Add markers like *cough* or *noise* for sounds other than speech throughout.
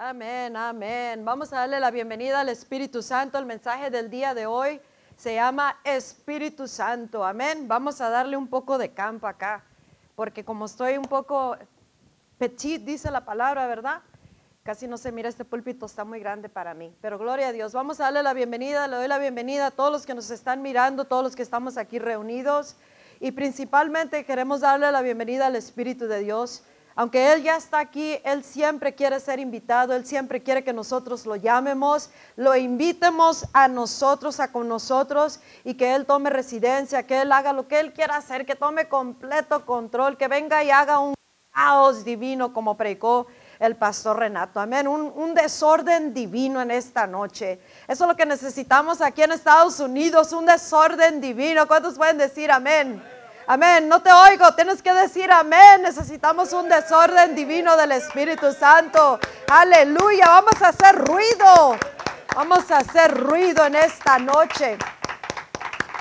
Amén, amén. Vamos a darle la bienvenida al Espíritu Santo. El mensaje del día de hoy se llama Espíritu Santo. Amén. Vamos a darle un poco de campo acá, porque como estoy un poco petit, dice la palabra, ¿verdad? Casi no se mira este púlpito, está muy grande para mí. Pero gloria a Dios. Vamos a darle la bienvenida, le doy la bienvenida a todos los que nos están mirando, todos los que estamos aquí reunidos. Y principalmente queremos darle la bienvenida al Espíritu de Dios aunque Él ya está aquí, Él siempre quiere ser invitado, Él siempre quiere que nosotros lo llamemos, lo invitemos a nosotros, a con nosotros y que Él tome residencia, que Él haga lo que Él quiera hacer, que tome completo control, que venga y haga un caos divino como predicó el pastor Renato. Amén. Un, desorden divino en esta noche. Eso es lo que necesitamos aquí en Estados Unidos, un desorden divino. ¿Cuántos pueden decir amén? Amén. No te oigo. Tienes que decir amén. Necesitamos un desorden divino del Espíritu Santo. Aleluya. Vamos a hacer ruido. Vamos a hacer ruido en esta noche.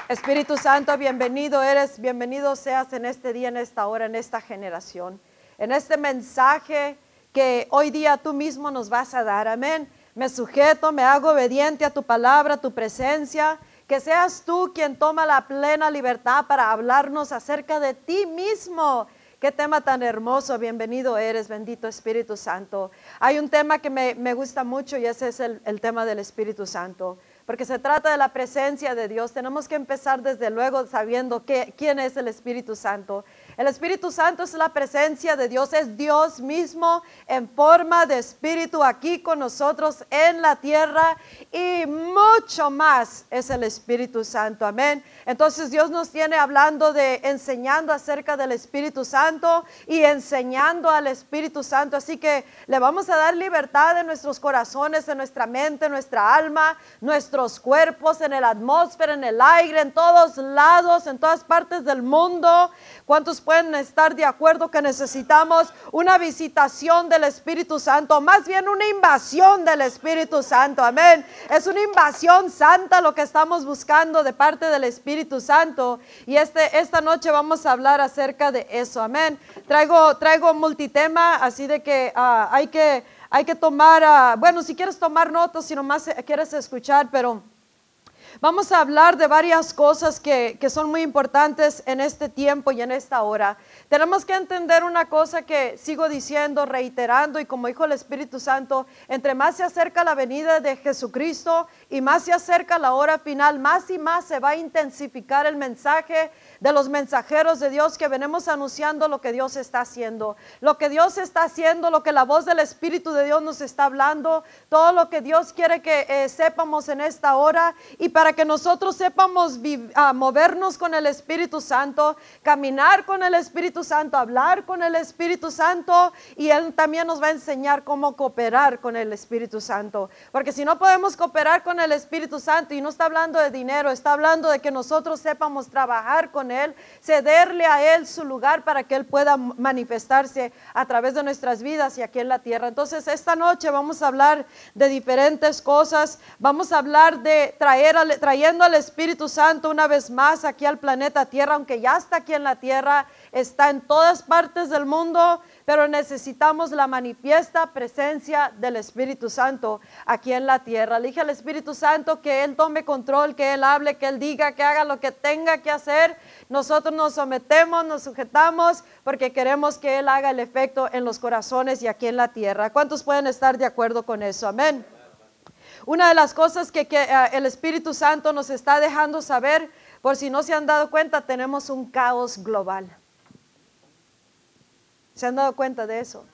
Espíritu Santo, bienvenido eres, bienvenido seas en este día, en esta hora, en esta generación, en este mensaje que hoy día tú mismo nos vas a dar. Amén. Me sujeto, me hago obediente a tu palabra, a tu presencia que seas tú quien toma la plena libertad para hablarnos acerca de ti mismo. Qué tema tan hermoso, bienvenido eres, bendito Espíritu Santo. Hay un tema que me, gusta mucho y ese es el, el tema del Espíritu Santo porque se trata de la presencia de Dios. Tenemos que empezar desde luego sabiendo que, quién es el Espíritu Santo. El Espíritu Santo es la presencia de Dios, es Dios mismo en forma de Espíritu aquí con nosotros en la tierra y mucho más es el Espíritu Santo. Amén. Entonces Dios nos tiene hablando de enseñando acerca del Espíritu Santo y enseñando al Espíritu Santo. Así que le vamos a dar libertad en nuestros corazones, en nuestra mente, en nuestra alma, nuestros cuerpos, en la atmósfera, en el aire, en todos lados, en todas partes del mundo. ¿Cuántos pueden estar de acuerdo que necesitamos una visitación del Espíritu Santo? Más bien una invasión del Espíritu Santo. Amén. Es una invasión santa lo que estamos buscando de parte del Espíritu Santo. Y este, esta noche vamos a hablar acerca de eso. Amén. Traigo, traigo multitema, así de que ah, hay que hay que tomar, ah, bueno, si quieres tomar notas, si nomás quieres escuchar, pero Vamos a hablar de varias cosas que, son muy importantes en este tiempo y en esta hora. Tenemos que entender una cosa que sigo diciendo, reiterando, y como dijo el Espíritu Santo, entre más se acerca la venida de Jesucristo y más se acerca la hora final, más y más se va a intensificar el mensaje de los mensajeros de Dios que venimos anunciando lo que Dios está haciendo. Lo que Dios está haciendo, lo que la voz del Espíritu de Dios nos está hablando, todo lo que Dios quiere que eh, sepamos en esta hora y para que nosotros sepamos ah, movernos con el Espíritu Santo, caminar con el Espíritu Santo, hablar con el Espíritu Santo y Él también nos va a enseñar cómo cooperar con el Espíritu Santo. Porque si no podemos cooperar con el Espíritu Santo y no está hablando de dinero, está hablando de que nosotros sepamos trabajar con él, cederle a Él su lugar para que Él pueda manifestarse a través de nuestras vidas y aquí en la tierra. Entonces, esta noche vamos a hablar de diferentes cosas. Vamos a hablar de traer, trayendo al Espíritu Santo una vez más aquí al planeta Tierra, aunque ya está aquí en la tierra, está en todas partes del mundo pero necesitamos la manifiesta presencia del Espíritu Santo aquí en la tierra. Le dije al Espíritu Santo que Él tome control, que Él hable, que Él diga, que haga lo que tenga que hacer. Nosotros nos sometemos, nos sujetamos, porque queremos que Él haga el efecto en los corazones y aquí en la tierra. ¿Cuántos pueden estar de acuerdo con eso? Amén. Una de las cosas que, uh, el Espíritu Santo nos está dejando saber, por si no se han dado cuenta, tenemos un caos global. ¿Se han dado cuenta de eso?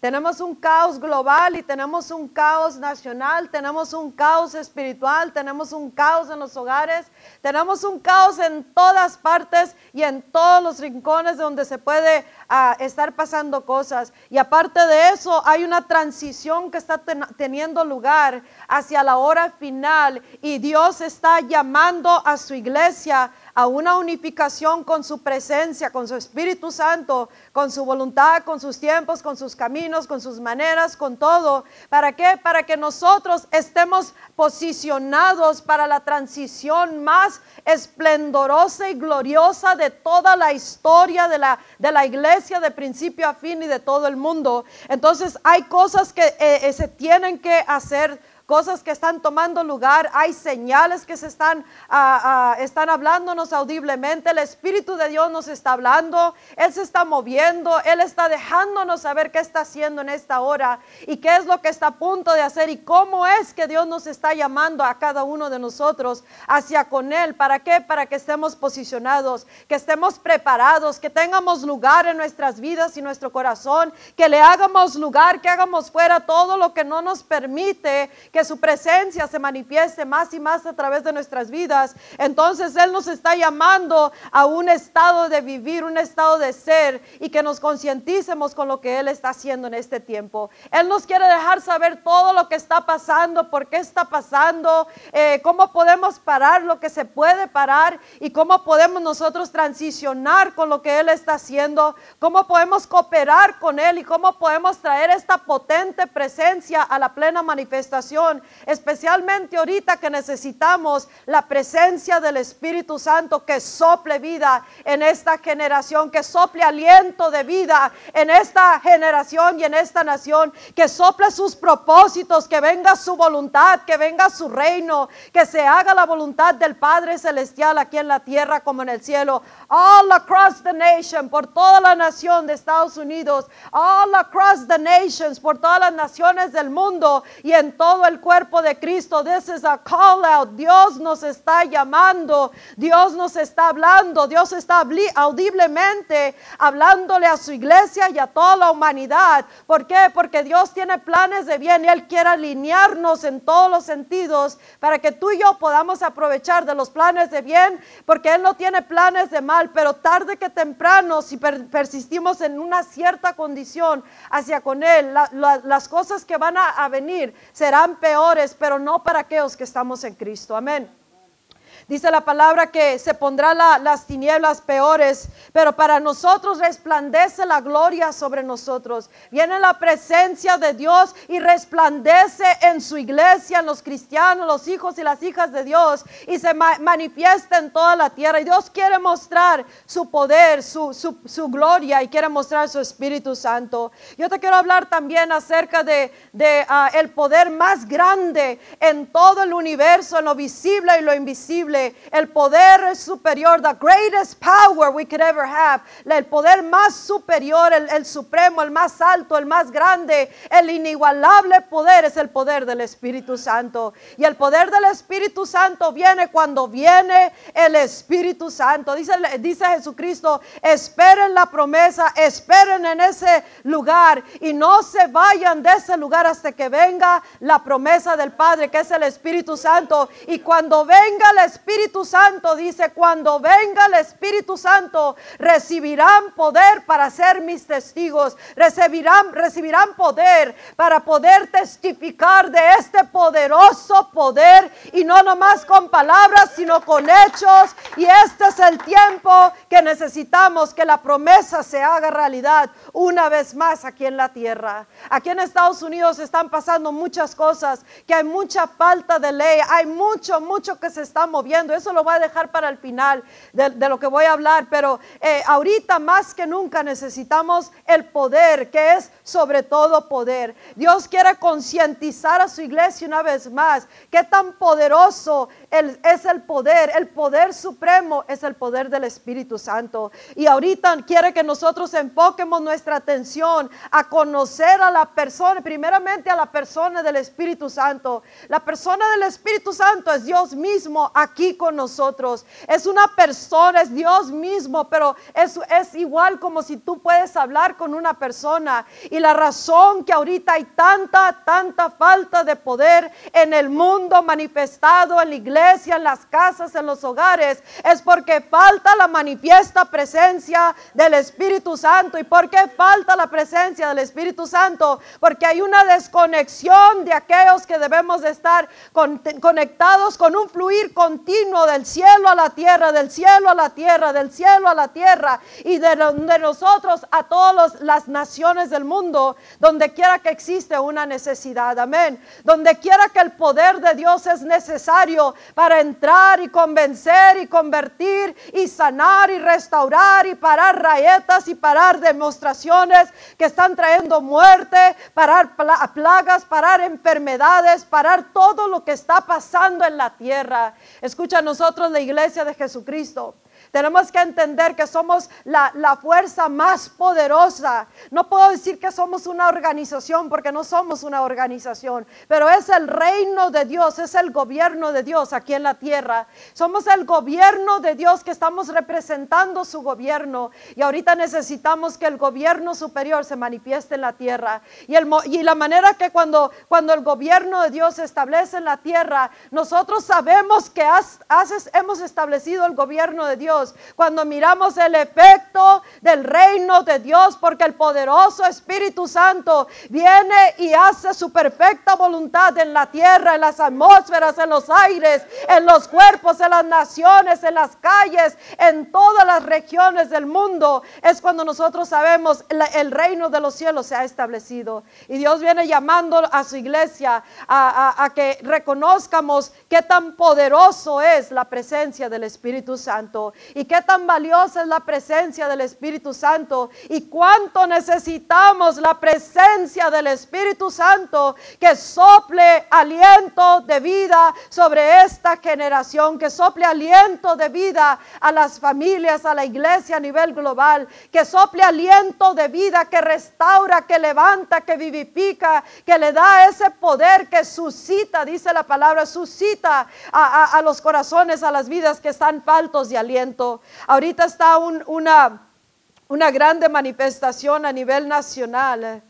Tenemos un caos global y tenemos un caos nacional, tenemos un caos espiritual, tenemos un caos en los hogares, tenemos un caos en todas partes y en todos los rincones donde se puede ah, estar pasando cosas. Y aparte de eso, hay una transición que está teniendo lugar hacia la hora final y Dios está llamando a su iglesia a una unificación con su presencia, con su Espíritu Santo, con su voluntad, con sus tiempos, con sus caminos, con sus maneras, con todo. ¿Para qué? Para que nosotros estemos posicionados para la transición más esplendorosa y gloriosa de toda la historia de la, de la iglesia de principio a fin y de todo el mundo. Entonces hay cosas que eh, eh, se tienen que hacer cosas que están tomando lugar, hay señales que se están, ah, ah, están hablándonos audiblemente, el Espíritu de Dios nos está hablando, Él se está moviendo, Él está dejándonos saber qué está haciendo en esta hora y qué es lo que está a punto de hacer y cómo es que Dios nos está llamando a cada uno de nosotros hacia con Él. ¿Para qué? Para que estemos posicionados, que estemos preparados, que tengamos lugar en nuestras vidas y nuestro corazón, que le hagamos lugar, que hagamos fuera todo lo que no nos permite su presencia se manifieste más y más a través de nuestras vidas, entonces Él nos está llamando a un estado de vivir, un estado de ser y que nos concienticemos con lo que Él está haciendo en este tiempo. Él nos quiere dejar saber todo lo que está pasando, por qué está pasando, eh, cómo podemos parar lo que se puede parar y cómo podemos nosotros transicionar con lo que Él está haciendo, cómo podemos cooperar con Él y cómo podemos traer esta potente presencia a la plena manifestación especialmente ahorita que necesitamos la presencia del Espíritu Santo que sople vida en esta generación, que sople aliento de vida en esta generación y en esta nación, que sople sus propósitos, que venga su voluntad, que venga su reino, que se haga la voluntad del Padre Celestial aquí en la tierra como en el cielo. All across the nation, por toda la nación de Estados Unidos, all across the nations, por todas las naciones del mundo y en todo el cuerpo de Cristo. This is a call out. Dios nos está llamando, Dios nos está hablando, Dios está audiblemente hablándole a su iglesia y a toda la humanidad. ¿Por qué? Porque Dios tiene planes de bien y Él quiere alinearnos en todos los sentidos para que tú y yo podamos aprovechar de los planes de bien, porque Él no tiene planes de mal, pero tarde que temprano, si persistimos en una cierta condición hacia con Él, las cosas que van a, a venir serán peores pero no para aquellos que estamos en Cristo. Amén. Dice la palabra que se pondrá las tinieblas peores, pero para nosotros resplandece la gloria sobre nosotros. Viene la presencia de Dios y resplandece en su iglesia, en los cristianos, los hijos y las hijas de Dios, y se manifiesta en toda la tierra. Y Dios quiere mostrar su poder, su, su, gloria y quiere mostrar su Espíritu Santo. Yo te quiero hablar también acerca de, ah, el poder más grande en todo el universo, en lo visible y lo invisible el poder superior, the greatest power we could ever have, el poder más superior, el, supremo, el más alto, el más grande, el inigualable poder es el poder del Espíritu Santo. Y el poder del Espíritu Santo viene cuando viene el Espíritu Santo. Dice, dice Jesucristo, esperen la promesa, esperen en ese lugar y no se vayan de ese lugar hasta que venga la promesa del Padre, que es el Espíritu Santo. Y cuando venga el Espíritu Espíritu Santo dice, cuando venga el Espíritu Santo, recibirán poder para ser mis testigos, recibirán, recibirán poder para poder testificar de este poderoso poder y no nomás con palabras, sino con hechos. Y este es el tiempo que necesitamos que la promesa se haga realidad una vez más aquí en la tierra. Aquí en Estados Unidos están pasando muchas cosas, que hay mucha falta de ley, hay mucho, mucho que se está moviendo eso lo voy a dejar para el final de, lo que voy a hablar. Pero eh, ahorita más que nunca necesitamos el poder, que es sobre todo poder. Dios quiere concientizar a su iglesia una vez más. Qué tan poderoso es el poder. El poder supremo es el poder del Espíritu Santo. Y ahorita quiere que nosotros enfoquemos nuestra atención a conocer a la persona, primeramente a la persona del Espíritu Santo. La persona del Espíritu Santo es Dios mismo aquí con nosotros. Es una persona, es Dios mismo, pero es, es igual como si tú puedes hablar con una persona. Y la razón que ahorita hay tanta, tanta falta de poder en el mundo manifestado, en la iglesia, en las casas, en los hogares, es porque falta la manifiesta presencia del Espíritu Santo. ¿Y por qué falta la presencia del Espíritu Santo? Porque hay una desconexión de aquellos que debemos de estar conectados con un fluir continuo del cielo a la tierra, del cielo a la tierra, del cielo a la tierra y de, de nosotros a todas las naciones del mundo, donde quiera que existe una necesidad. Amén. Donde quiera que el poder de Dios es necesario para entrar y convencer y convertir y sanar y restaurar y parar rayetas y parar demostraciones que están trayendo muerte, parar plagas, parar enfermedades, parar todo lo que está pasando en la tierra. Escucha nosotros la iglesia de Jesucristo. Tenemos que entender que somos la, fuerza más poderosa. No puedo decir que somos una organización porque no somos una organización, pero es el reino de Dios, es el gobierno de Dios aquí en la tierra. Somos el gobierno de Dios que estamos representando su gobierno y ahorita necesitamos que el gobierno superior se manifieste en la tierra. Y, el, y la manera que cuando, cuando el gobierno de Dios se establece en la tierra, nosotros sabemos que hemos establecido el gobierno de Dios cuando miramos el efecto del reino de Dios, porque el poderoso Espíritu Santo viene y hace su perfecta voluntad en la tierra, en las atmósferas, en los aires, en los cuerpos, en las naciones, en las calles, en todas las regiones del mundo. Es cuando nosotros sabemos el reino de los cielos se ha establecido. Y Dios viene llamando a su iglesia a, a que reconozcamos qué tan poderoso es la presencia del Espíritu Santo y qué tan valiosa es la presencia del Espíritu Santo y cuánto necesitamos la presencia del Espíritu Santo que sople aliento de vida sobre esta generación, que sople aliento de vida a las familias, a la iglesia a nivel global, que sople aliento de vida que restaura, que levanta, que vivifica, que le da ese poder que suscita, dice la palabra, suscita a, a los corazones, a las vidas que están faltos de aliento. Ahorita está una, una grande manifestación a nivel nacional.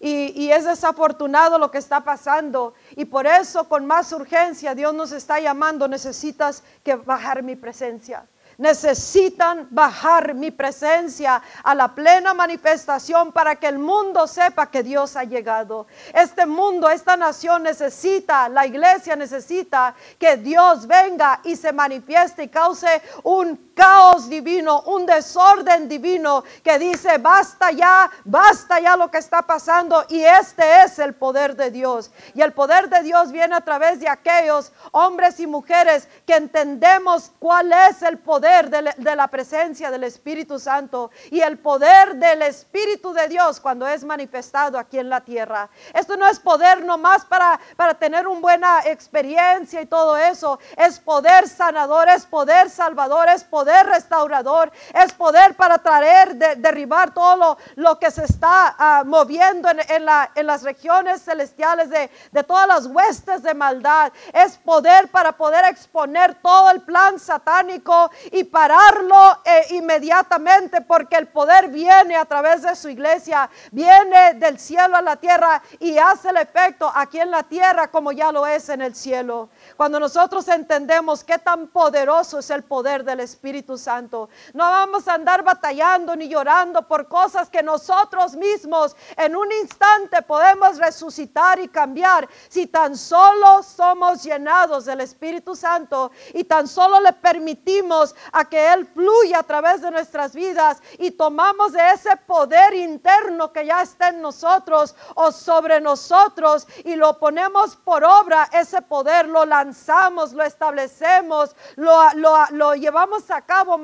Y, y, es desafortunado lo que está pasando. Y por eso con más urgencia Dios nos está llamando, necesitas que bajar mi presencia necesitan bajar mi presencia a la plena manifestación para que el mundo sepa que Dios ha llegado. Este mundo, esta nación necesita, la iglesia necesita que Dios venga y se manifieste y cause un caos divino, un desorden divino que dice, basta ya, basta ya lo que está pasando y este es el poder de Dios. Y el poder de Dios viene a través de aquellos hombres y mujeres que entendemos cuál es el poder de, la presencia del Espíritu Santo y el poder del Espíritu de Dios cuando es manifestado aquí en la tierra. Esto no es poder nomás para, para tener una buena experiencia y todo eso. Es poder sanador, es poder salvador, es poder restaurador, es poder para traer, derribar todo lo, lo, que se está ah, moviendo en, la, en, las regiones celestiales de, de todas las huestes de maldad. Es poder para poder exponer todo el plan satánico pararlo eh, inmediatamente porque el poder viene a través de su iglesia, viene del cielo a la tierra y hace el efecto aquí en la tierra como ya lo es en el cielo. Cuando nosotros entendemos qué tan poderoso es el poder del Espíritu Santo, no vamos a andar batallando ni llorando por cosas que nosotros mismos en un instante podemos resucitar y cambiar. Si tan solo somos llenados del Espíritu Santo y tan solo le permitimos a que Él fluya a través de nuestras vidas y tomamos de ese poder interno que ya está en nosotros o sobre nosotros y lo ponemos por obra, ese poder lo lanzamos, lo establecemos, lo, lo llevamos a cabo,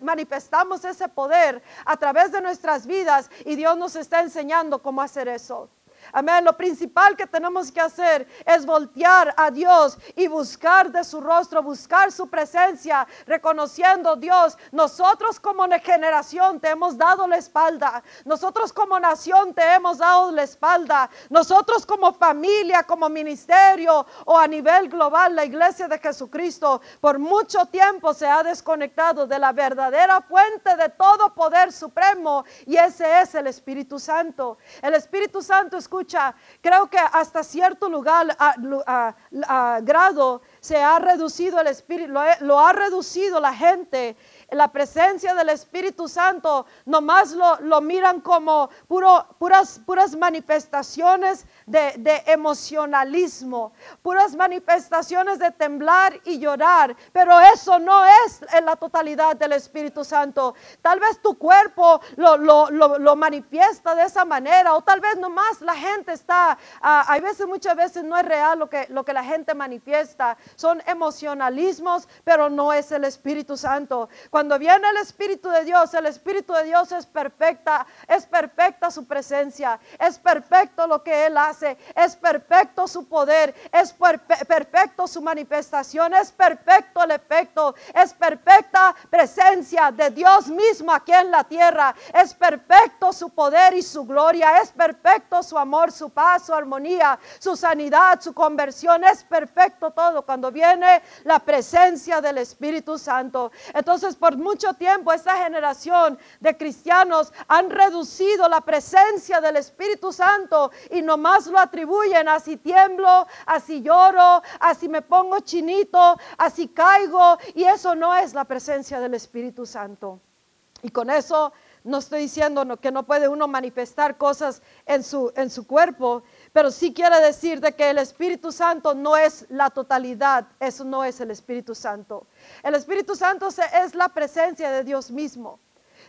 manifestamos ese poder a través de nuestras vidas y Dios nos está enseñando cómo hacer eso. Amén. Lo principal que tenemos que hacer es voltear a Dios y buscar de su rostro, buscar su presencia, reconociendo Dios. Nosotros como generación te hemos dado la espalda. Nosotros como nación te hemos dado la espalda. Nosotros como familia, como ministerio o a nivel global, la iglesia de Jesucristo por mucho tiempo se ha desconectado de la verdadera fuente de todo poder supremo y ese es el Espíritu Santo. El Espíritu Santo, escucha escucha, creo que hasta cierto lugar, a, grado, se ha reducido el espíritu, lo, ha reducido la gente la presencia del Espíritu Santo nomás lo, lo miran como puras, puras manifestaciones de, de emocionalismo, puras manifestaciones de temblar y llorar, pero eso no es en la totalidad del Espíritu Santo. Tal vez tu cuerpo lo, lo, lo, manifiesta de esa manera o tal vez nomás la gente está, uh, hay veces, muchas veces no es real lo que, lo que la gente manifiesta, son emocionalismos, pero no es el Espíritu Santo. Cuando viene el Espíritu de Dios, el Espíritu de Dios es perfecta, es perfecta su presencia, es perfecto lo que Él hace, es perfecto su poder, es perfecto su manifestación, es perfecto el efecto, es perfecta presencia de Dios mismo aquí en la tierra, es perfecto su poder y su gloria, es perfecto su amor, su paz, su armonía, su sanidad, su conversión, es perfecto todo cuando viene la presencia del Espíritu Santo. Entonces, por mucho tiempo, esta generación de cristianos han reducido la presencia del Espíritu Santo y nomás lo atribuyen a si tiemblo, a si lloro, a si me pongo chinito, a si caigo. Y eso no es la presencia del Espíritu Santo. Y con eso no estoy diciendo que no puede uno manifestar cosas en su, en su cuerpo, pero sí quiere decir de que el Espíritu Santo no es la totalidad, eso no es el Espíritu Santo. El Espíritu Santo es la presencia de Dios mismo.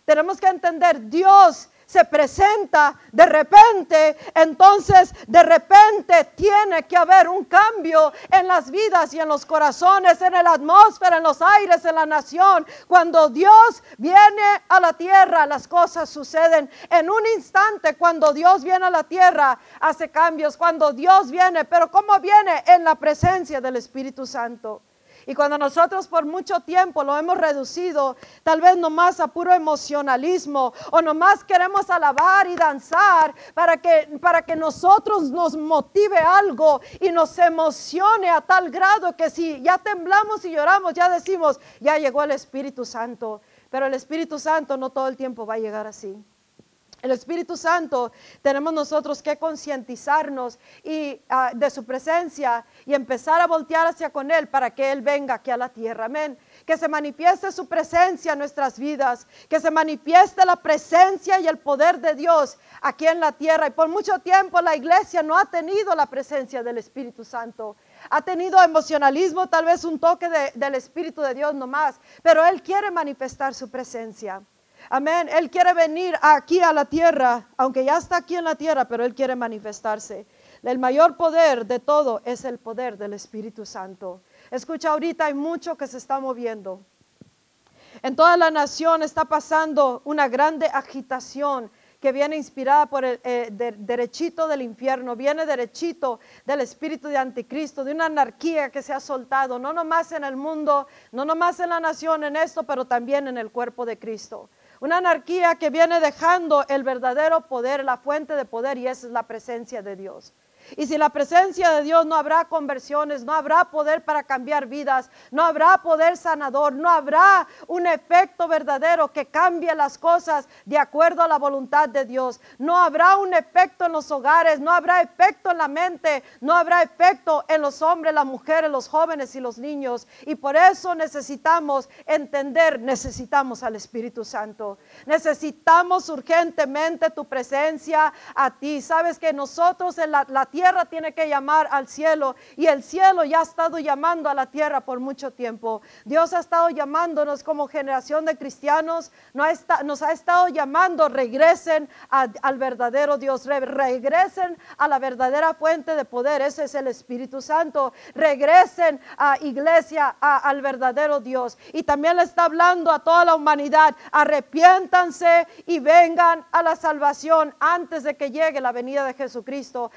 Tenemos que entender, Dios se presenta de repente, entonces de repente tiene que haber un cambio en las vidas y en los corazones, en la atmósfera, en los aires, en la nación. Cuando Dios viene a la tierra, las cosas suceden en un instante. Cuando Dios viene a la tierra, hace cambios. Cuando Dios viene, pero ¿cómo viene? En la presencia del Espíritu Santo. Y cuando nosotros por mucho tiempo lo hemos reducido, tal vez nomás a puro emocionalismo o nomás queremos alabar y danzar para que, para que nosotros nos motive algo y nos emocione a tal grado que si ya temblamos y lloramos, ya decimos, ya llegó el Espíritu Santo. Pero el Espíritu Santo no todo el tiempo va a llegar así. El Espíritu Santo tenemos nosotros que concientizarnos y ah, de su presencia y empezar a voltear hacia con él para que él venga aquí a la tierra. Amén. Que se manifieste su presencia en nuestras vidas, que se manifieste la presencia y el poder de Dios aquí en la tierra. Y por mucho tiempo la iglesia no ha tenido la presencia del Espíritu Santo. Ha tenido emocionalismo, tal vez un toque del Espíritu de Dios nomás, pero él quiere manifestar su presencia. Amén. Él quiere venir aquí a la tierra, aunque ya está aquí en la tierra, pero Él quiere manifestarse. El mayor poder de todo es el poder del Espíritu Santo. Escucha, ahorita hay mucho que se está moviendo. En toda la nación está pasando una grande agitación que viene inspirada por el eh, derechito del infierno, viene derechito del espíritu de anticristo, de una anarquía que se ha soltado, no nomás en el mundo, no nomás en la nación, en esto, pero también en el cuerpo de Cristo. Una anarquía que viene dejando el verdadero poder, la fuente de poder, y esa es la presencia de Dios. Y si la presencia de Dios no habrá conversiones, no habrá poder para cambiar vidas, no habrá poder sanador, no habrá un efecto verdadero que cambie las cosas de acuerdo a la voluntad de Dios. No habrá un efecto en los hogares, no habrá efecto en la mente, no habrá efecto en los hombres, las mujeres, los jóvenes y los niños. Y por eso necesitamos entender, necesitamos al Espíritu Santo. Necesitamos urgentemente tu presencia a ti. Sabes que nosotros en la tierra tiene que llamar al cielo y el cielo ya ha estado llamando a la tierra por mucho tiempo. Dios ha estado llamándonos como generación de cristianos, nos ha estado llamando, regresen al verdadero Dios, regresen a la verdadera fuente de poder, ese es el Espíritu Santo, regresen a iglesia, al verdadero Dios. Y también le está hablando a toda la humanidad, arrepiéntanse y vengan a la salvación antes de que llegue la venida de Jesucristo.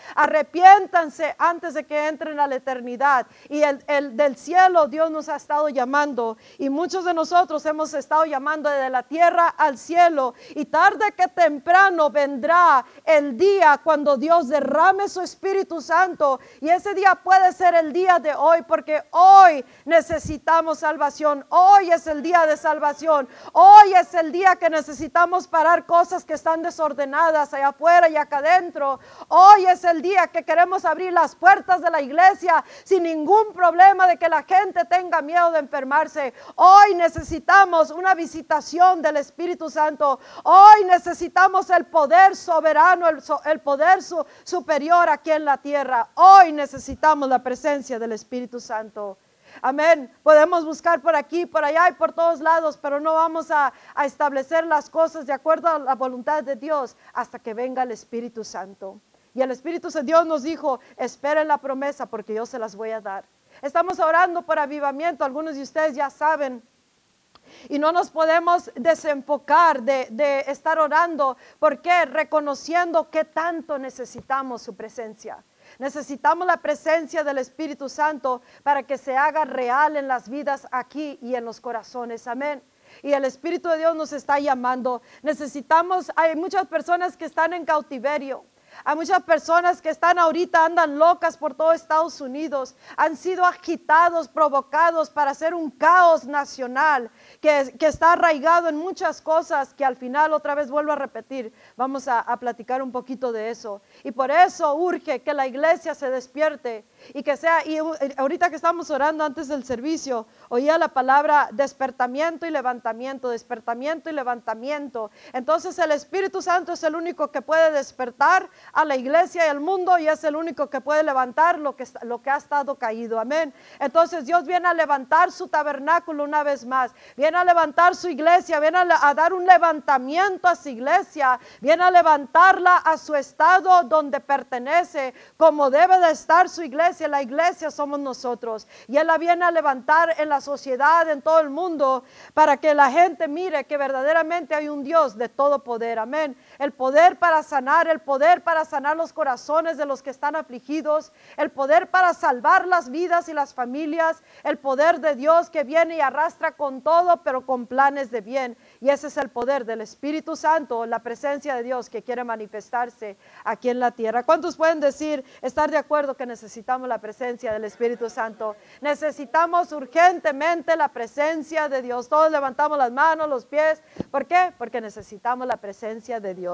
Arrepiéntanse antes de que entren a la eternidad. Y el, del cielo Dios nos ha estado llamando y muchos de nosotros hemos estado llamando desde la tierra al cielo y tarde que temprano vendrá el día cuando Dios derrame su Espíritu Santo y ese día puede ser el día de hoy porque hoy necesitamos salvación, hoy es el día de salvación, hoy es el día que necesitamos parar cosas que están desordenadas allá afuera y acá adentro, hoy es el día que que queremos abrir las puertas de la iglesia sin ningún problema de que la gente tenga miedo de enfermarse. Hoy necesitamos una visitación del Espíritu Santo. Hoy necesitamos el poder soberano, el, poder superior aquí en la tierra. Hoy necesitamos la presencia del Espíritu Santo. Amén. Podemos buscar por aquí, por allá y por todos lados, pero no vamos a, establecer las cosas de acuerdo a la voluntad de Dios hasta que venga el Espíritu Santo. Y el Espíritu de Dios nos dijo, esperen la promesa porque yo se las voy a dar. Estamos orando por avivamiento, algunos de ustedes ya saben. Y no nos podemos desenfocar de, estar orando. porque Reconociendo que tanto necesitamos su presencia. Necesitamos la presencia del Espíritu Santo para que se haga real en las vidas aquí y en los corazones. Amén. Y el Espíritu de Dios nos está llamando. Necesitamos, hay muchas personas que están en cautiverio. Hay muchas personas que están ahorita, andan locas por todo Estados Unidos, han sido agitados, provocados para hacer un caos nacional que, está arraigado en muchas cosas que al final otra vez vuelvo a repetir. Vamos a, a platicar un poquito de eso. Y por eso urge que la iglesia se despierte y que sea, y ahorita que estamos orando antes del servicio, oía la palabra despertamiento y levantamiento, despertamiento y levantamiento. Entonces el Espíritu Santo es el único que puede despertar a la iglesia y al mundo y es el único que puede levantar lo que, lo que ha estado caído. Amén. Entonces Dios viene a levantar su tabernáculo una vez más, viene a levantar su iglesia, viene a, a dar un levantamiento a su iglesia, viene a levantarla a su estado donde pertenece, como debe de estar su iglesia la iglesia somos nosotros. Y Él la viene a levantar en la sociedad, en todo el mundo, para que la gente mire que verdaderamente hay un Dios de todo poder. Amén. El poder para sanar, el poder para sanar los corazones de los que están afligidos, el poder para salvar las vidas y las familias, el poder de Dios que viene y arrastra con todo, pero con planes de bien. Y ese es el poder del Espíritu Santo, la presencia de Dios que quiere manifestarse aquí en la tierra. ¿Cuántos pueden decir, estar de acuerdo que necesitamos la presencia del Espíritu Santo? Necesitamos urgentemente la presencia de Dios. Todos levantamos las manos, los pies. ¿Por qué? Porque necesitamos la presencia de Dios.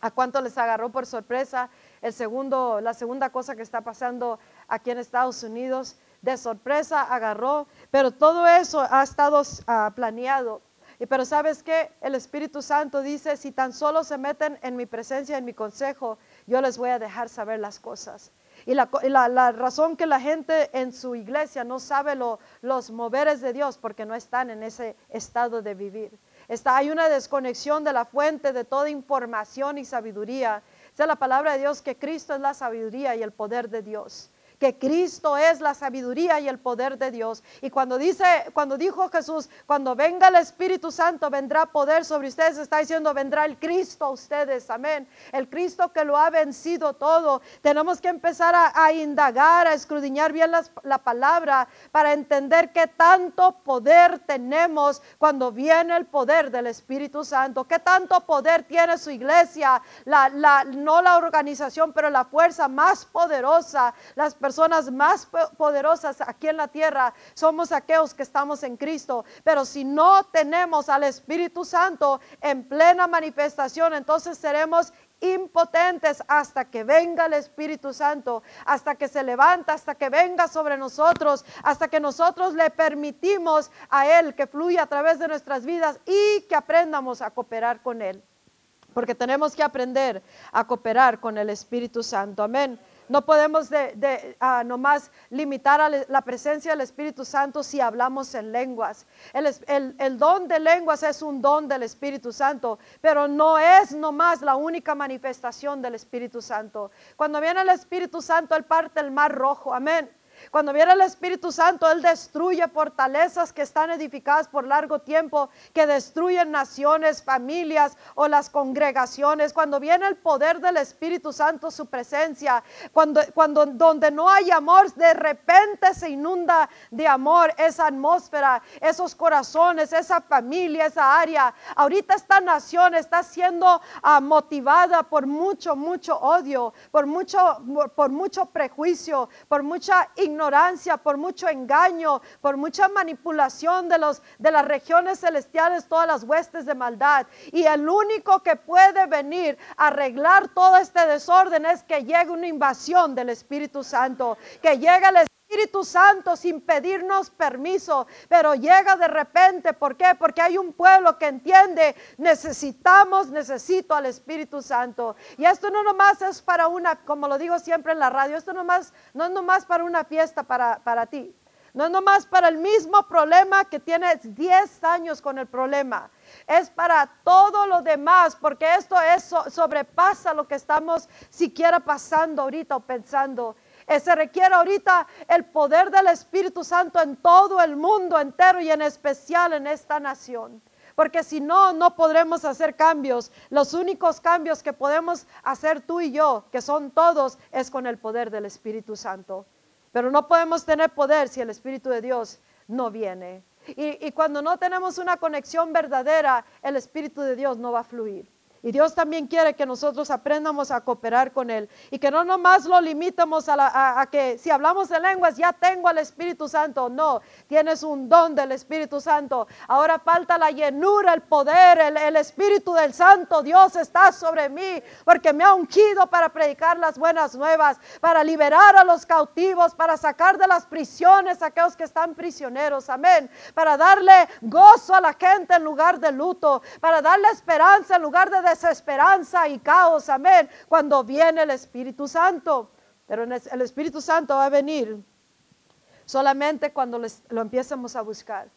¿A cuánto les agarró por sorpresa el segundo, la segunda cosa que está pasando aquí en Estados Unidos? De sorpresa agarró, pero todo eso ha estado ah, planeado y pero sabes que el Espíritu Santo dice, si tan solo se meten en mi presencia, en mi consejo, yo les voy a dejar saber las cosas. Y la, razón que la gente en su iglesia no sabe los moveres de Dios, porque no están en ese estado de vivir. Está, hay una desconexión de la fuente de toda información y sabiduría. Es la palabra de Dios que Cristo es la sabiduría y el poder de Dios que Cristo es la sabiduría y el poder de Dios. Y cuando dice, cuando dijo Jesús, cuando venga el Espíritu Santo, vendrá poder sobre ustedes, está diciendo, vendrá el Cristo a ustedes, amén. El Cristo que lo ha vencido todo. Tenemos que empezar a, indagar, a escudriñar bien la palabra para entender qué tanto poder tenemos cuando viene el poder del Espíritu Santo. Qué tanto poder tiene su iglesia, la, la, no la organización, pero la fuerza más poderosa, las personas personas más poderosas aquí en la tierra somos aquellos que estamos en Cristo. Pero si no tenemos al Espíritu Santo en plena manifestación, entonces seremos impotentes hasta que venga el Espíritu Santo, hasta que se levanta, hasta que venga sobre nosotros, hasta que nosotros le permitimos a Él que fluya a través de nuestras vidas y que aprendamos a cooperar con Él. Porque tenemos que aprender a cooperar con el Espíritu Santo. Amén. No podemos de, ah, nomás limitar a la presencia del Espíritu Santo si hablamos en lenguas. El, el, don de lenguas es un don del Espíritu Santo, pero no es nomás la única manifestación del Espíritu Santo. Cuando viene el Espíritu Santo, Él parte el mar rojo. Amén. Cuando viene el Espíritu Santo, Él destruye fortalezas que están edificadas por largo tiempo, que destruyen naciones, familias o las congregaciones. Cuando viene el poder del Espíritu Santo, su presencia, cuando, cuando donde no hay amor, de repente se inunda de amor esa atmósfera, esos corazones, esa familia, esa área. Ahorita esta nación está siendo ah, motivada por mucho, mucho odio, por mucho, por mucho prejuicio, por mucha ignorancia ignorancia, por mucho engaño, por mucha manipulación de, los, de las regiones celestiales, todas las huestes de maldad. Y el único que puede venir a arreglar todo este desorden es que llegue una invasión del Espíritu Santo, que llegue el Espíritu Santo sin pedirnos permiso, pero llega de repente. ¿Por qué? Porque hay un pueblo que entiende, necesitamos, necesito al Espíritu Santo. Y esto no nomás es para una, como lo digo siempre en la radio, esto nomás, no es nomás para una fiesta para, para ti. No es nomás para el mismo problema que tienes 10 años con el problema. Es para todo lo demás, porque esto es, sobrepasa lo que estamos siquiera pasando ahorita o pensando. Eh, se requiere ahorita el poder del Espíritu Santo en todo el mundo entero y en especial en esta nación. Porque si no, no podremos hacer cambios. Los únicos cambios que podemos hacer tú y yo, que son todos, es con el poder del Espíritu Santo. Pero no podemos tener poder si el Espíritu de Dios no viene. Y, y cuando no tenemos una conexión verdadera, el Espíritu de Dios no va a fluir. Y Dios también quiere que nosotros aprendamos a cooperar con Él y que no nomás lo limitemos a, que si hablamos de lenguas ya tengo al Espíritu Santo. No, tienes un don del Espíritu Santo. Ahora falta la llenura, el poder, el, el Espíritu del Santo. Dios está sobre mí porque me ha ungido para predicar las buenas nuevas, para liberar a los cautivos, para sacar de las prisiones a aquellos que están prisioneros. Amén. Para darle gozo a la gente en lugar de luto, para darle esperanza en lugar de desesperanza y caos, amén, cuando viene el Espíritu Santo. Pero el Espíritu Santo va a venir solamente cuando lo empiecemos a buscar.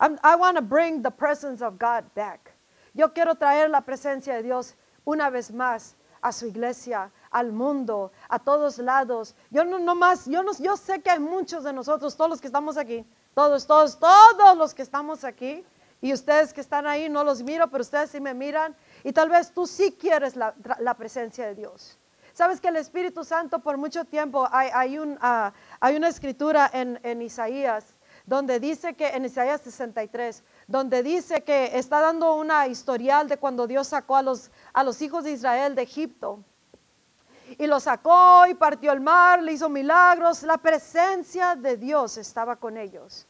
I want to bring the presence of God back. Yo quiero traer la presencia de Dios una vez más a su iglesia, al mundo, a todos lados. Yo no, no más, yo, no, yo sé que hay muchos de nosotros, todos los que estamos aquí, todos, todos, todos los que estamos aquí, y ustedes que están ahí, no los miro, pero ustedes sí me miran, y tal vez tú sí quieres la, presencia de Dios. Sabes que el Espíritu Santo por mucho tiempo hay, un, ah, hay una escritura en, Isaías donde dice que en Isaías 63, donde dice que está dando una historial de cuando Dios sacó a los, a los hijos de Israel de Egipto. Y los sacó y partió el mar, le hizo milagros. La presencia de Dios estaba con ellos.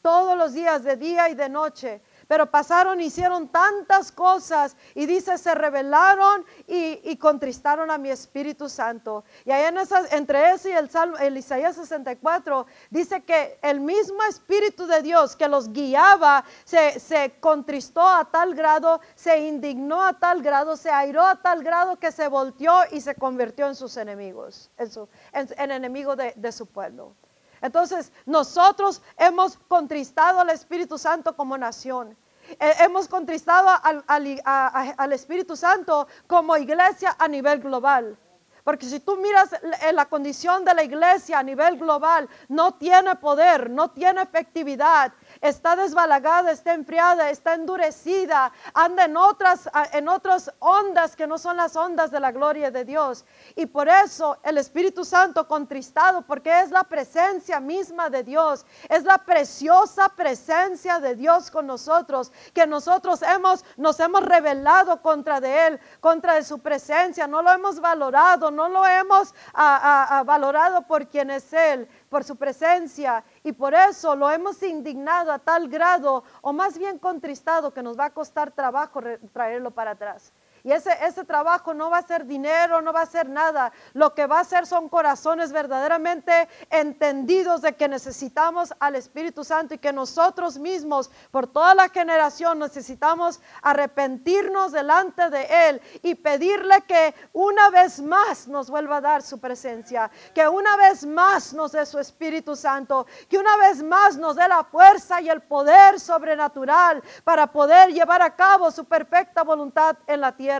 Todos los días, de día y de noche, pero pasaron, hicieron tantas cosas y dice, se rebelaron y, contristaron a mi Espíritu Santo. Y ahí en esas, entre ese y el, Salmo, el Isaías 64 dice que el mismo Espíritu de Dios que los guiaba se, se contristó a tal grado, se indignó a tal grado, se airó a tal grado que se volteó y se convirtió en sus enemigos, en, su, en, enemigo de, de su pueblo. Entonces, nosotros hemos contristado al Espíritu Santo como nación. Eh, hemos contristado al, Espíritu Santo como iglesia a nivel global. Porque si tú miras la condición de la iglesia a nivel global, no tiene poder, no tiene efectividad está desbalagada, está enfriada, está endurecida, anda en otras, en otras ondas que no son las ondas de la gloria de Dios. Y por eso el Espíritu Santo contristado, porque es la presencia misma de Dios, es la preciosa presencia de Dios con nosotros, que nosotros hemos, nos hemos rebelado contra de Él, contra de su presencia, no lo hemos valorado, no lo hemos valorado por quien es Él por su presencia y por eso lo hemos indignado a tal grado o más bien contristado que nos va a costar trabajo traerlo para atrás. Y ese, ese trabajo no va a ser dinero, no va a ser nada. Lo que va a ser son corazones verdaderamente entendidos de que necesitamos al Espíritu Santo y que nosotros mismos, por toda la generación, necesitamos arrepentirnos delante de Él y pedirle que una vez más nos vuelva a dar su presencia, que una vez más nos dé su Espíritu Santo, que una vez más nos dé la fuerza y el poder sobrenatural para poder llevar a cabo su perfecta voluntad en la tierra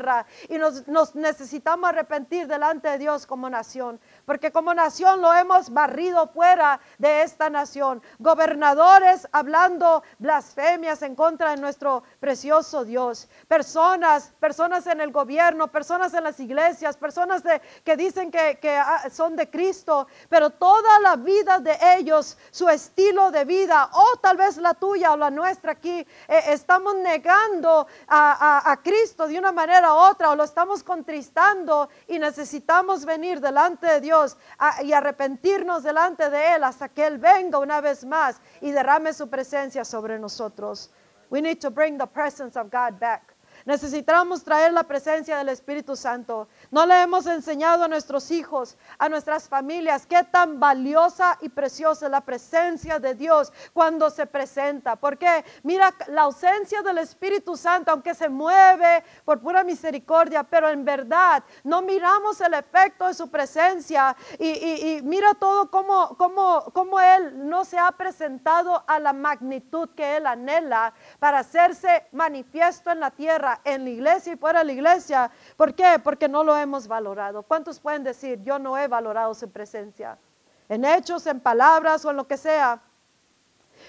y nos, necesitamos arrepentir delante de Dios como nación, porque como nación lo hemos barrido fuera de esta nación. Gobernadores hablando blasfemias en contra de nuestro precioso Dios. Personas, personas en el gobierno, personas en las iglesias, personas que dicen que, ah, son de Cristo, pero toda la vida de ellos, su estilo de vida, o tal vez la tuya o la nuestra aquí, eh, estamos negando a Cristo de una manera manera u otra o lo estamos contristando y necesitamos venir delante de Dios a- y arrepentirnos delante de Él hasta que Él venga una vez más y derrame su presencia sobre nosotros. We need to bring the presence of God back. Necesitamos traer la presencia del Espíritu Santo. No le hemos enseñado a nuestros hijos, a nuestras familias, qué tan valiosa y preciosa es la presencia de Dios cuando se presenta. Porque mira, la ausencia del Espíritu Santo, aunque se mueve por pura misericordia, pero en verdad no miramos el efecto de su presencia y, mira todo como, como, como Él no se ha presentado a la magnitud que Él anhela para hacerse manifiesto en la tierra, en la iglesia y fuera de la iglesia. ¿Por qué? Porque no lo hemos valorado. ¿Cuántos pueden decir, yo no he valorado su presencia? En hechos, en palabras o en lo que sea.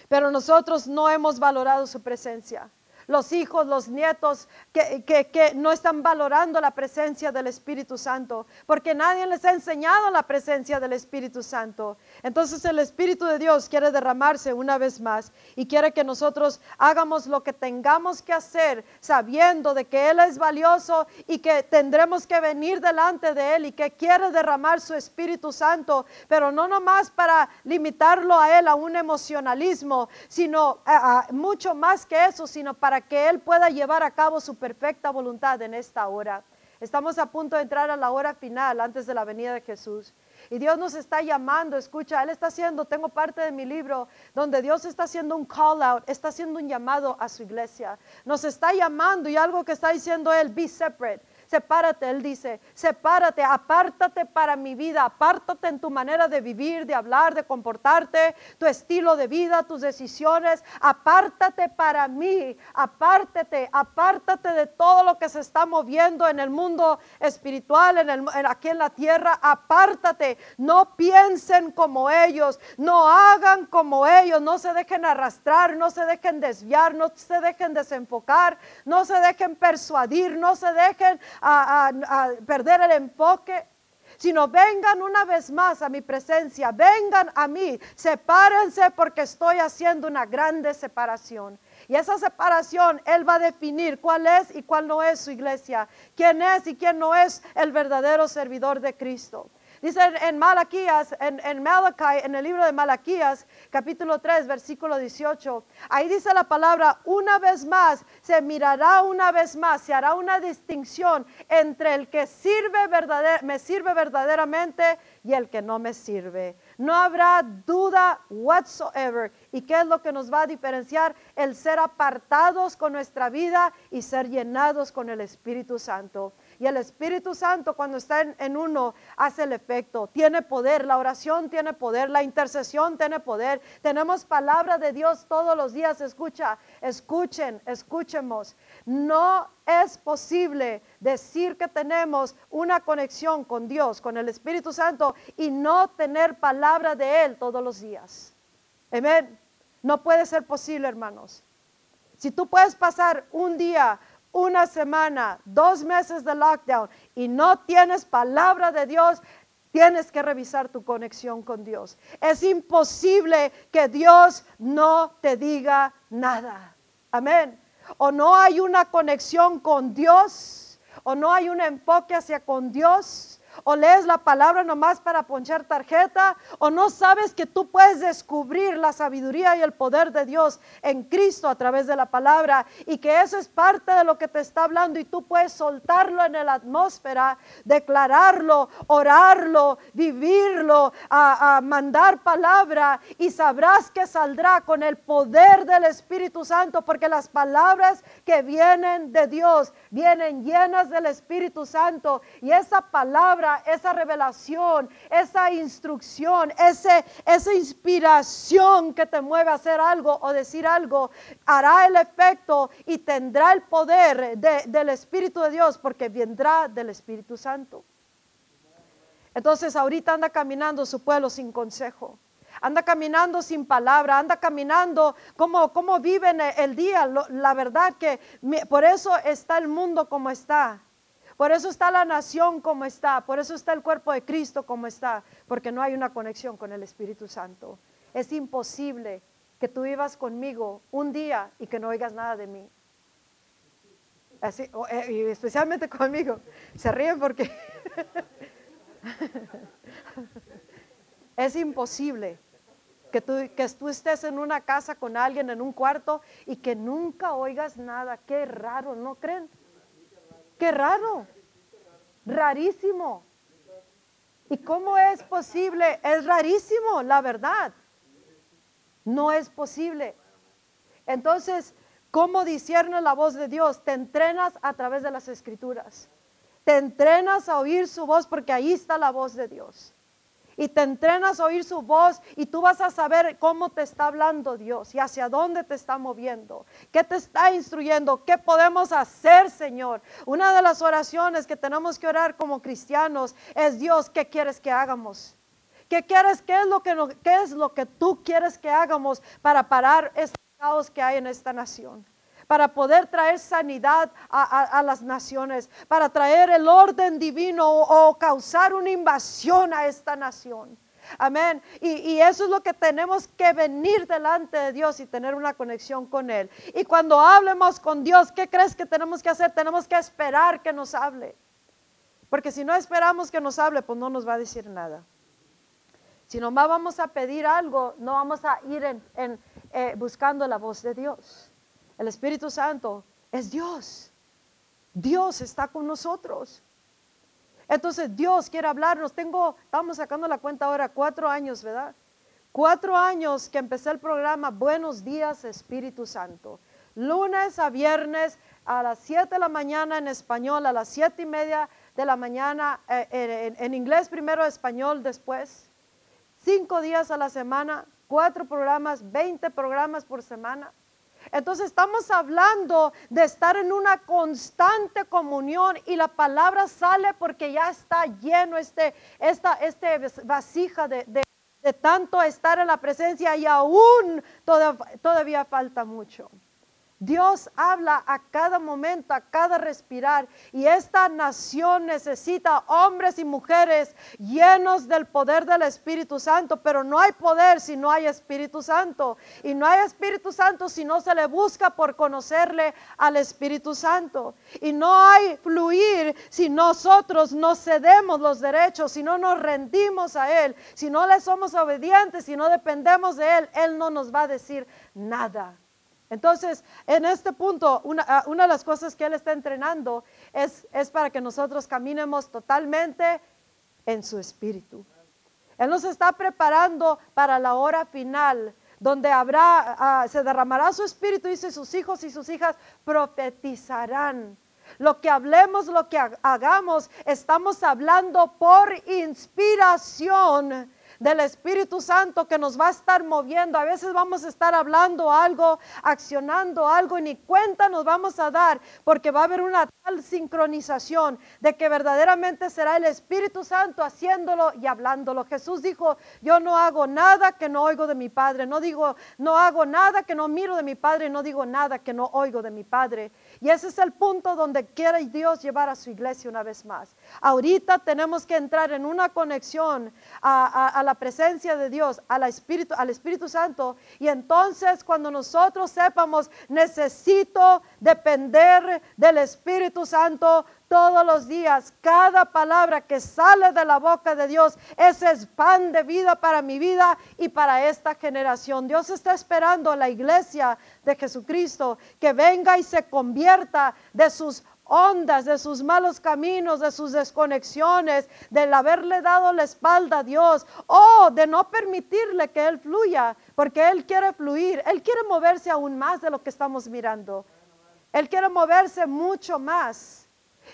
Pero nosotros no hemos valorado su presencia. Los hijos, los nietos que, que- no están valorando la presencia del Espíritu Santo, porque nadie les ha enseñado la presencia del Espíritu Santo. Entonces el Espíritu de Dios quiere derramarse una vez más y quiere que nosotros hagamos lo que tengamos que hacer, sabiendo de que Él es valioso y que tendremos que venir delante de Él y que quiere derramar su Espíritu Santo, pero no nomás para limitarlo a Él a un emocionalismo, sino a mucho más que eso, sino para que Él pueda llevar a cabo su perfecta voluntad en esta hora. Estamos a punto de entrar a la hora final antes de la venida de Jesús. Y Dios nos está llamando, escucha, Él está haciendo, tengo parte de mi libro donde Dios está haciendo un call out, está haciendo un llamado a su iglesia. Nos está llamando y algo que está diciendo Él, be separate. Sepárate, Él dice, sepárate, apártate para mi vida, apártate en tu manera de vivir, de hablar, de comportarte, tu estilo de vida, tus decisiones, apártate para mí, apártate, apártate de todo lo que se está moviendo en el mundo espiritual, en el, aquí en la tierra, apártate, no piensen como ellos, no hagan como ellos, no se dejen arrastrar, no se dejen desviar, no se dejen desenfocar, no se dejen persuadir, no se dejen a- perder el enfoque sino vengan una vez más a mi presencia, vengan a mí, sepárense porque estoy haciendo una grande separación. Y esa separación Él va a definir cuál es y cuál no es su iglesia, quién es y quién no es el verdadero servidor de Cristo. Dice en, Malaquías, en, en Malachi, en el libro de Malaquías, capítulo 3, versículo 18, ahí dice la palabra, una vez más, se mirará una vez más, se hará una distinción entre el que sirve verdader- me sirve verdaderamente y el que no me sirve. No habrá duda whatsoever. ¿Y qué es lo que nos va a diferenciar? El ser apartados con nuestra vida y ser llenados con el Espíritu Santo. Y el Espíritu Santo cuando está en, uno hace el efecto, tiene poder, la oración tiene poder, la intercesión tiene poder. Tenemos palabra de Dios todos los días, escucha, escuchen, escuchemos. No es posible decir que tenemos una conexión con Dios, con el Espíritu Santo y no tener palabra de Él todos los días. Amén. No puede ser posible, hermanos. Si tú puedes pasar un día, una semana, dos meses de lockdown y no tienes palabra de Dios, tienes que revisar tu conexión con Dios. Es imposible que Dios no te diga nada. Amén. O no hay una conexión con Dios, o no hay un enfoque hacia con Dios o lees la palabra nomás para ponchar tarjeta, o no sabes que tú puedes descubrir la sabiduría y el poder de Dios en Cristo a través de la palabra, y que eso es parte de lo que te está hablando, y tú puedes soltarlo en la atmósfera, declararlo, orarlo, vivirlo, a, a mandar palabra, y sabrás que saldrá con el poder del Espíritu Santo, porque las palabras que vienen de Dios vienen llenas del Espíritu Santo, y esa palabra esa revelación, esa instrucción, ese, esa inspiración que te mueve a hacer algo o decir algo, hará el efecto y tendrá el poder de- del Espíritu de Dios porque vendrá del Espíritu Santo. Entonces ahorita anda caminando su pueblo sin consejo. Anda caminando sin palabra, anda caminando como, como viven el día. La verdad que por eso está el mundo como está. Por eso está la nación como está, por eso está el cuerpo de Cristo como está, porque no hay una conexión con el Espíritu Santo. Es imposible que tú vivas conmigo un día y que no oigas nada de mí. Así, eh, y especialmente *laughs* conmigo. Se ríen porque *laughs* es imposible que tú, que tú estés en una casa con alguien en un cuarto y que nunca oigas nada. Qué raro, ¿no creen? Qué raro. Rarísimo. ¿Y cómo es posible? Es rarísimo, la verdad. No es posible. Entonces, ¿cómo disciernes la voz de Dios? Te entrenas a través de las escrituras. Te entrenas a oír su voz porque ahí está la voz de Dios y te entrenas a oír su voz y tú vas a saber cómo te está hablando Dios y hacia dónde te está moviendo, qué te está instruyendo, qué podemos hacer, Señor. Una de las oraciones que tenemos que orar como cristianos es Dios, ¿qué quieres que hagamos? ¿Qué quieres? ¿Qué es lo que, es lo que tú quieres que hagamos para parar este caos que hay en esta nación? Para poder traer sanidad a, las naciones, para traer el orden divino o, causar una invasión a esta nación. Amén. Y, eso es lo que tenemos que venir delante de Dios y tener una conexión con Él. Y cuando hablemos con Dios, ¿qué crees que tenemos que hacer? Tenemos que esperar que nos hable. Porque si no esperamos que nos hable, pues no nos va a decir nada. Si nomás vamos a pedir algo, no vamos a ir en, eh, buscando la voz de Dios. El Espíritu Santo es Dios. Dios está con nosotros. Entonces Dios quiere hablarnos. Tengo, estamos sacando la cuenta ahora, cuatro años, ¿verdad? Cuatro años que empecé el programa Buenos días Espíritu Santo. Lunes a viernes a las siete de la mañana en español, a las siete y media de la mañana eh, en, en inglés primero, español después. Cinco días a la semana, cuatro programas, veinte programas por semana. Entonces estamos hablando de estar en una constante comunión y la palabra sale porque ya está lleno este, esta este vasija de, de, tanto estar en la presencia y aún todavía falta mucho. Dios habla a cada momento, a cada respirar. Y esta nación necesita hombres y mujeres llenos del poder del Espíritu Santo. Pero no hay poder si no hay Espíritu Santo. Y no hay Espíritu Santo si no se le busca por conocerle al Espíritu Santo. Y no hay fluir si nosotros no cedemos los derechos, si no nos rendimos a Él, si no le somos obedientes, si no dependemos de Él, Él no nos va a decir nada. Entonces, en este punto, ah, una, de las cosas que Él está entrenando es, es para que nosotros caminemos totalmente en su espíritu. Él nos está preparando para la hora final, donde habrá, ah, se derramará su espíritu, dice sus hijos y sus hijas profetizarán. Lo que hablemos, lo que hagamos, estamos hablando por inspiración del Espíritu Santo que nos va a estar moviendo. A veces vamos a estar hablando algo, accionando algo y ni cuenta nos vamos a dar porque va a haber una tal sincronización de que verdaderamente será el Espíritu Santo haciéndolo y hablándolo. Jesús dijo, yo no hago nada que no oigo de mi Padre. No digo, no hago nada que no miro de mi Padre. No digo nada que no oigo de mi Padre. Y ese es el punto donde quiere Dios llevar a su iglesia una vez más. Ahorita tenemos que entrar en una conexión a, la presencia de Dios, al Espíritu, al Espíritu Santo. Y entonces cuando nosotros sepamos, necesito depender del Espíritu Santo todos los días. Cada palabra que sale de la boca de Dios, ese es pan de vida para mi vida y para esta generación. Dios está esperando a la iglesia de Jesucristo que venga y se convierta de sus ondas, de sus malos caminos, de sus desconexiones, del haberle dado la espalda a Dios o de no permitirle que Él fluya, porque Él quiere fluir, Él quiere moverse aún más de lo que estamos mirando. Él quiere moverse mucho más.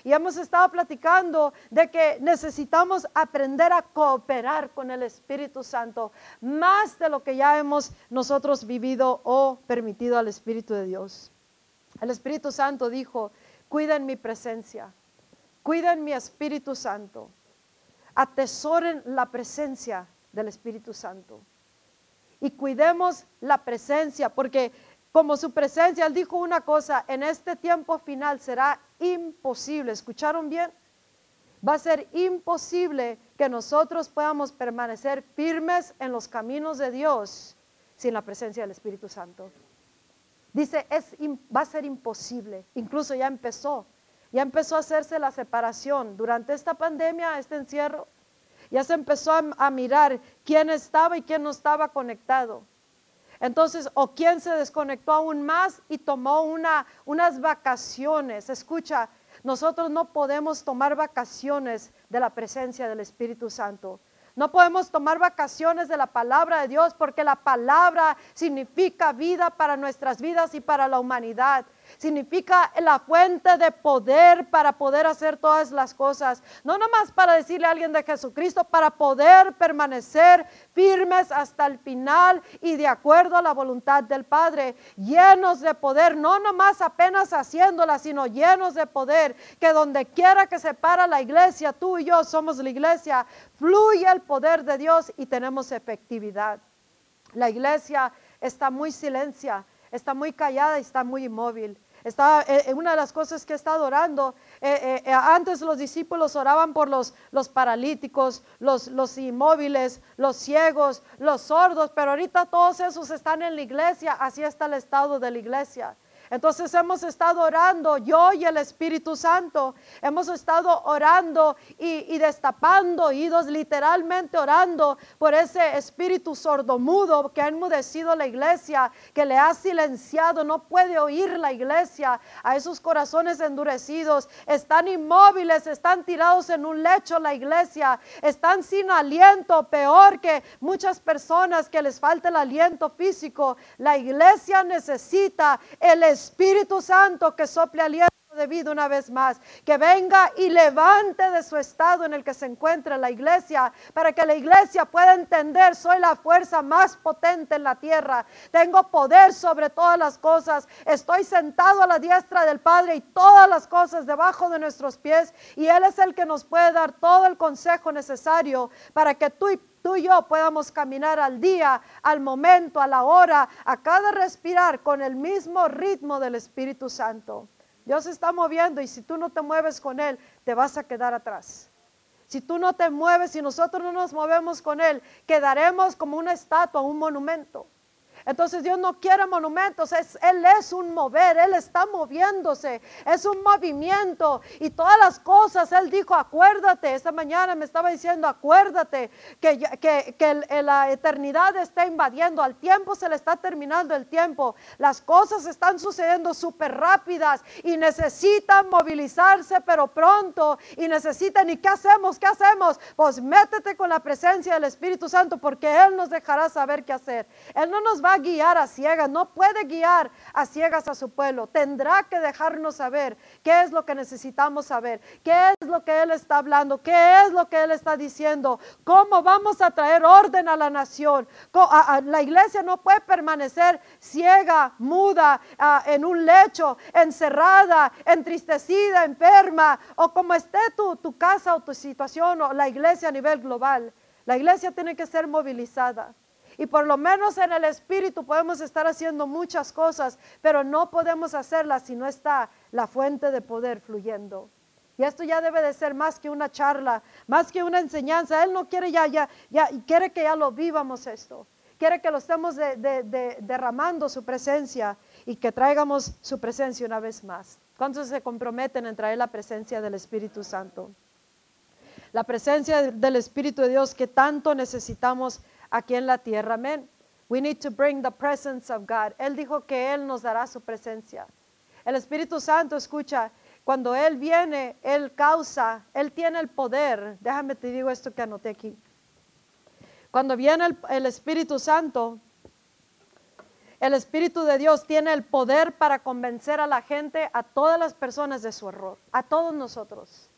Y hemos estado platicando de que necesitamos aprender a cooperar con el Espíritu Santo más de lo que ya hemos nosotros vivido o permitido al Espíritu de Dios. El Espíritu Santo dijo, cuiden mi presencia, cuiden mi Espíritu Santo, atesoren la presencia del Espíritu Santo y cuidemos la presencia porque como su presencia, él dijo una cosa, en este tiempo final será imposible, ¿escucharon bien? Va a ser imposible que nosotros podamos permanecer firmes en los caminos de Dios sin la presencia del Espíritu Santo. Dice, es, va a ser imposible. Incluso ya empezó. Ya empezó a hacerse la separación. Durante esta pandemia, este encierro, ya se empezó a, mirar quién estaba y quién no estaba conectado. Entonces, o quién se desconectó aún más y tomó una, unas vacaciones. Escucha, nosotros no podemos tomar vacaciones de la presencia del Espíritu Santo. No podemos tomar vacaciones de la palabra de Dios porque la palabra significa vida para nuestras vidas y para la humanidad significa la fuente de poder para poder hacer todas las cosas. No nomás para decirle a alguien de Jesucristo, para poder permanecer firmes hasta el final y de acuerdo a la voluntad del Padre, llenos de poder, no nomás apenas haciéndola, sino llenos de poder, que donde quiera que se para la iglesia, tú y yo somos la iglesia, fluye el poder de Dios y tenemos efectividad. La iglesia está muy silencia, está muy callada y está muy inmóvil. Está, eh, eh, una de las cosas que estado orando, eh, antes los discípulos oraban por los, los paralíticos, los, los inmóviles, los ciegos, los sordos, pero ahorita todos esos están en la iglesia, así está el estado de la iglesia. Entonces hemos estado orando, yo y el Espíritu Santo, hemos estado orando y, destapando oídos, literalmente orando por ese espíritu sordomudo que ha enmudecido la iglesia, que le ha silenciado, no puede oír la iglesia, a esos corazones endurecidos, están inmóviles, están tirados en un lecho la iglesia, están sin aliento, peor que muchas personas que les falta el aliento físico. La iglesia necesita el Espíritu Santo que sople aliento de vida una vez más, que venga y levante de su estado en el que se encuentra la iglesia, para que la iglesia pueda entender, soy la fuerza más potente en la tierra, tengo poder sobre todas las cosas, estoy sentado a la diestra del Padre y todas las cosas debajo de nuestros pies, y Él es el que nos puede dar todo el consejo necesario para que tú y tú y yo podamos caminar al día, al momento, a la hora, a cada respirar con el mismo ritmo del Espíritu Santo. Dios está moviendo y si tú no te mueves con Él, te vas a quedar atrás. Si tú no te mueves, si nosotros no nos movemos con Él, quedaremos como una estatua, un monumento. Entonces Dios no quiere monumentos, Él es un mover, Él está moviéndose, es un movimiento y todas las cosas, Él dijo, acuérdate, esta mañana me estaba diciendo, acuérdate que, que, la eternidad está invadiendo, al tiempo se le está terminando el tiempo, las cosas están sucediendo súper rápidas y necesitan movilizarse, pero pronto, y necesitan, ¿y qué hacemos? ¿Qué hacemos? Pues métete con la presencia del Espíritu Santo porque Él nos dejará saber qué hacer. Él no nos va guiar a ciegas, no puede guiar a ciegas a su pueblo. Tendrá que dejarnos saber qué es lo que necesitamos saber, qué es lo que Él está hablando, qué es lo que Él está diciendo, cómo vamos a traer orden a la nación. La iglesia no puede permanecer ciega, muda, en un lecho, encerrada, entristecida, enferma, o como esté tu, tu casa o tu situación o la iglesia a nivel global. La iglesia tiene que ser movilizada. Y por lo menos en el Espíritu podemos estar haciendo muchas cosas, pero no podemos hacerlas si no está la fuente de poder fluyendo. Y esto ya debe de ser más que una charla, más que una enseñanza. Él no quiere ya, ya, ya, quiere que ya lo vivamos esto. Quiere que lo estemos derramando su presencia y que traigamos su presencia una vez más. ¿Cuántos se comprometen en traer la presencia del Espíritu Santo? La presencia del Espíritu de Dios que tanto necesitamos aquí en la tierra. Amén. We need to bring the presence of God. Él dijo que Él nos dará su presencia. El Espíritu Santo, escucha, cuando Él viene, Él causa, Él tiene el poder. Déjame te digo esto que anoté aquí. Cuando viene el, Espíritu Santo, el Espíritu de Dios tiene el poder para convencer a la gente, a todas las personas de su error, a todos nosotros.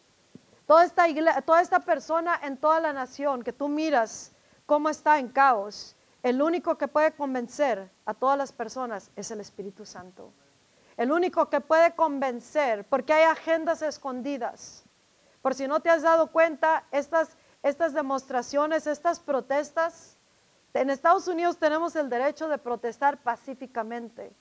Toda esta, iglesia, toda esta persona en toda la nación que tú miras cómo está en caos, el único que puede convencer a todas las personas es el Espíritu Santo. El único que puede convencer, porque hay agendas escondidas. Por si no te has dado cuenta, estas, estas demostraciones, estas protestas, en Estados Unidos tenemos el derecho de protestar pacíficamente,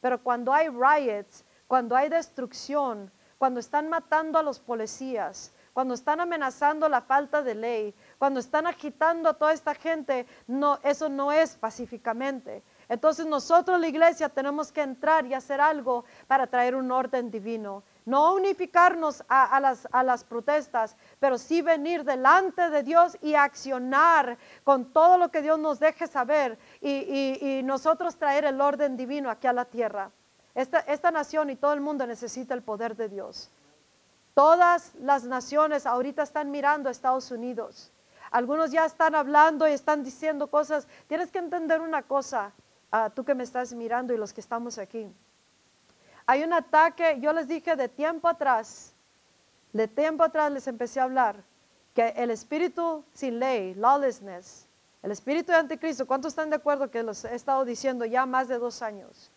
pero cuando hay riots, cuando hay destrucción, cuando están matando a los policías, cuando están amenazando la falta de ley, cuando están agitando a toda esta gente, no, eso no es pacíficamente. Entonces nosotros la iglesia tenemos que entrar y hacer algo para traer un orden divino. No unificarnos a, las, a, las, protestas, pero sí venir delante de Dios y accionar con todo lo que Dios nos deje saber y, y, nosotros traer el orden divino aquí a la tierra. Esta, esta nación y todo el mundo necesita el poder de Dios. Todas las naciones ahorita están mirando a Estados Unidos. Algunos ya están hablando y están diciendo cosas. Tienes que entender una cosa, uh, tú que me estás mirando y los que estamos aquí. Hay un ataque, yo les dije de tiempo atrás, de tiempo atrás les empecé a hablar, que el espíritu sin ley, lawlessness, el espíritu de anticristo, ¿cuántos están de acuerdo que los he estado diciendo ya más de dos años?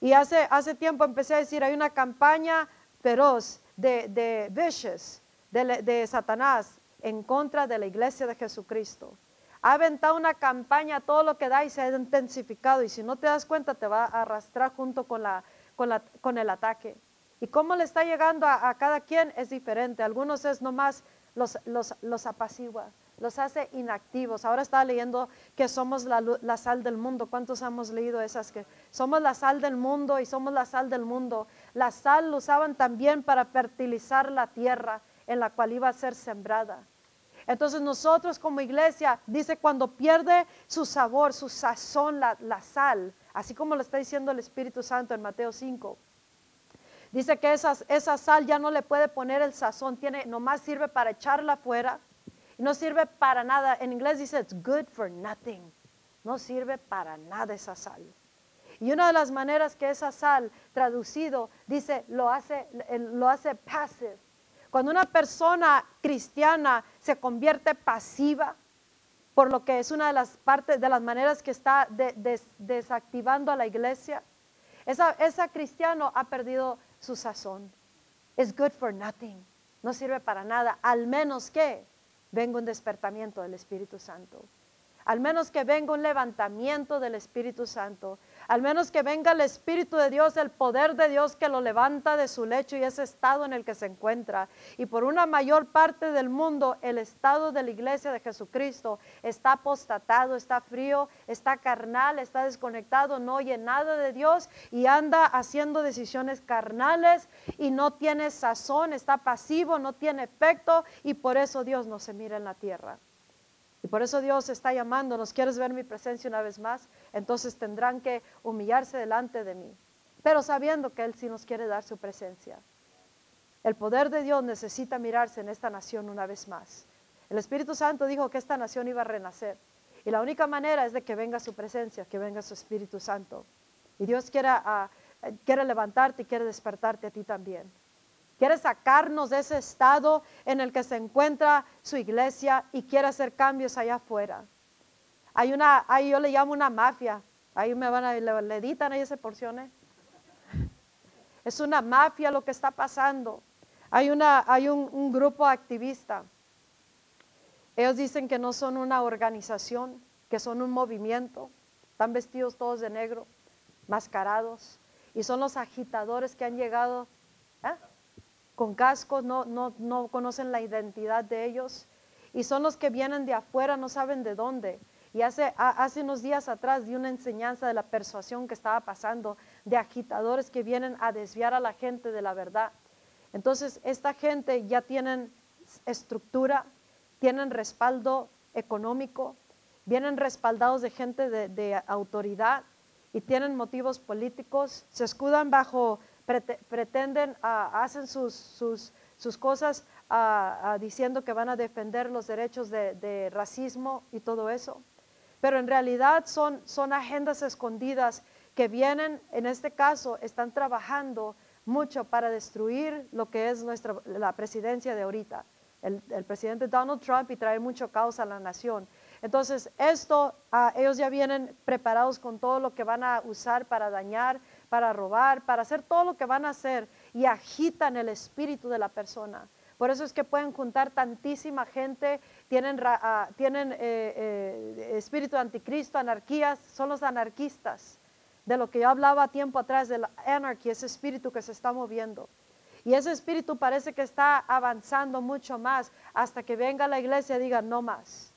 Y hace, hace tiempo empecé a decir, hay una campaña feroz de, de vicious, de, de Satanás, en contra de la iglesia de Jesucristo. Ha aventado una campaña, todo lo que da y se ha intensificado. Y si no te das cuenta, te va a arrastrar junto con, la, con, el ataque. Y cómo le está llegando a, cada quien es diferente. Algunos es nomás los, los, los apacigua, los hace inactivos. Ahora estaba leyendo que somos la, la, sal del mundo. ¿Cuántos hemos leído esas que somos la sal del mundo y somos la sal del mundo? La sal lo usaban también para fertilizar la tierra en la cual iba a ser sembrada. Entonces nosotros como iglesia, dice, cuando pierde su sabor, su sazón, la, sal, así como lo está diciendo el Espíritu Santo en Mateo 5, dice que esa, sal ya no le puede poner el sazón, tiene, nomás sirve para echarla afuera, no sirve para nada. En inglés dice, it's good for nothing. No sirve para nada esa sal. Y una de las maneras que esa sal, traducido, dice, lo hace, lo hace passive cuando una persona cristiana se convierte pasiva, por lo que es una de las partes, de las maneras que está desactivando a la iglesia, esa, cristiano ha perdido su sazón. Es good for nothing. No sirve para nada, al menos que venga un despertamiento del Espíritu Santo. Al menos que venga un levantamiento del Espíritu Santo al menos que venga el Espíritu de Dios, el poder de Dios que lo levanta de su lecho y ese estado en el que se encuentra. Y por una mayor parte del mundo, el estado de la iglesia de Jesucristo está apostatado, está frío, está carnal, está desconectado, no oye nada de Dios y anda haciendo decisiones carnales y no tiene sazón, está pasivo, no tiene efecto y por eso Dios no se mira en la tierra. Y por eso Dios está llamándonos, ¿quieres ver mi presencia una vez más? Entonces tendrán que humillarse delante de mí, pero sabiendo que Él sí nos quiere dar su presencia. El poder de Dios necesita mirarse en esta nación una vez más. El Espíritu Santo dijo que esta nación iba a renacer. Y la única manera es de que venga su presencia, que venga su Espíritu Santo. Y Dios quiere, ah, quiere levantarte y quiere despertarte a ti también. Quiere sacarnos de ese estado en el que se encuentra su iglesia y quiere hacer cambios allá afuera. Hay una, ahí yo le llamo una mafia. Ahí me van a, le, editan ahí esa porciones. Es una mafia lo que está pasando. Hay, una, hay un, un grupo activista. Ellos dicen que no son una organización, que son un movimiento. Están vestidos todos de negro, mascarados. Y son los agitadores que han llegado. ¿eh? Con cascos, no, no, no conocen la identidad de ellos y son los que vienen de afuera, no saben de dónde. Y hace, hace unos días atrás di una enseñanza de la persuasión que estaba pasando, de agitadores que vienen a desviar a la gente de la verdad. Entonces, esta gente ya tienen estructura, tienen respaldo económico, vienen respaldados de gente de, de autoridad y tienen motivos políticos, se escudan bajo pretenden, ah, hacen sus, sus, sus cosas ah, ah, diciendo que van a defender los derechos de, racismo y todo eso. Pero en realidad son, son agendas escondidas que vienen, en este caso, están trabajando mucho para destruir lo que es nuestra, la presidencia de ahorita. El, el, presidente Donald Trump y traer mucho caos a la nación. Entonces, esto, ellos ya vienen preparados con todo lo que van a usar para dañar para robar, para hacer todo lo que van a hacer y agitan el espíritu de la persona. Por eso es que pueden juntar tantísima gente, tienen, ah, tienen eh, eh, espíritu anticristo, anarquías, son los anarquistas, de lo que yo hablaba tiempo atrás, de la anarquía, ese espíritu que se está moviendo. Y ese espíritu parece que está avanzando mucho más hasta que venga la iglesia y diga, no más.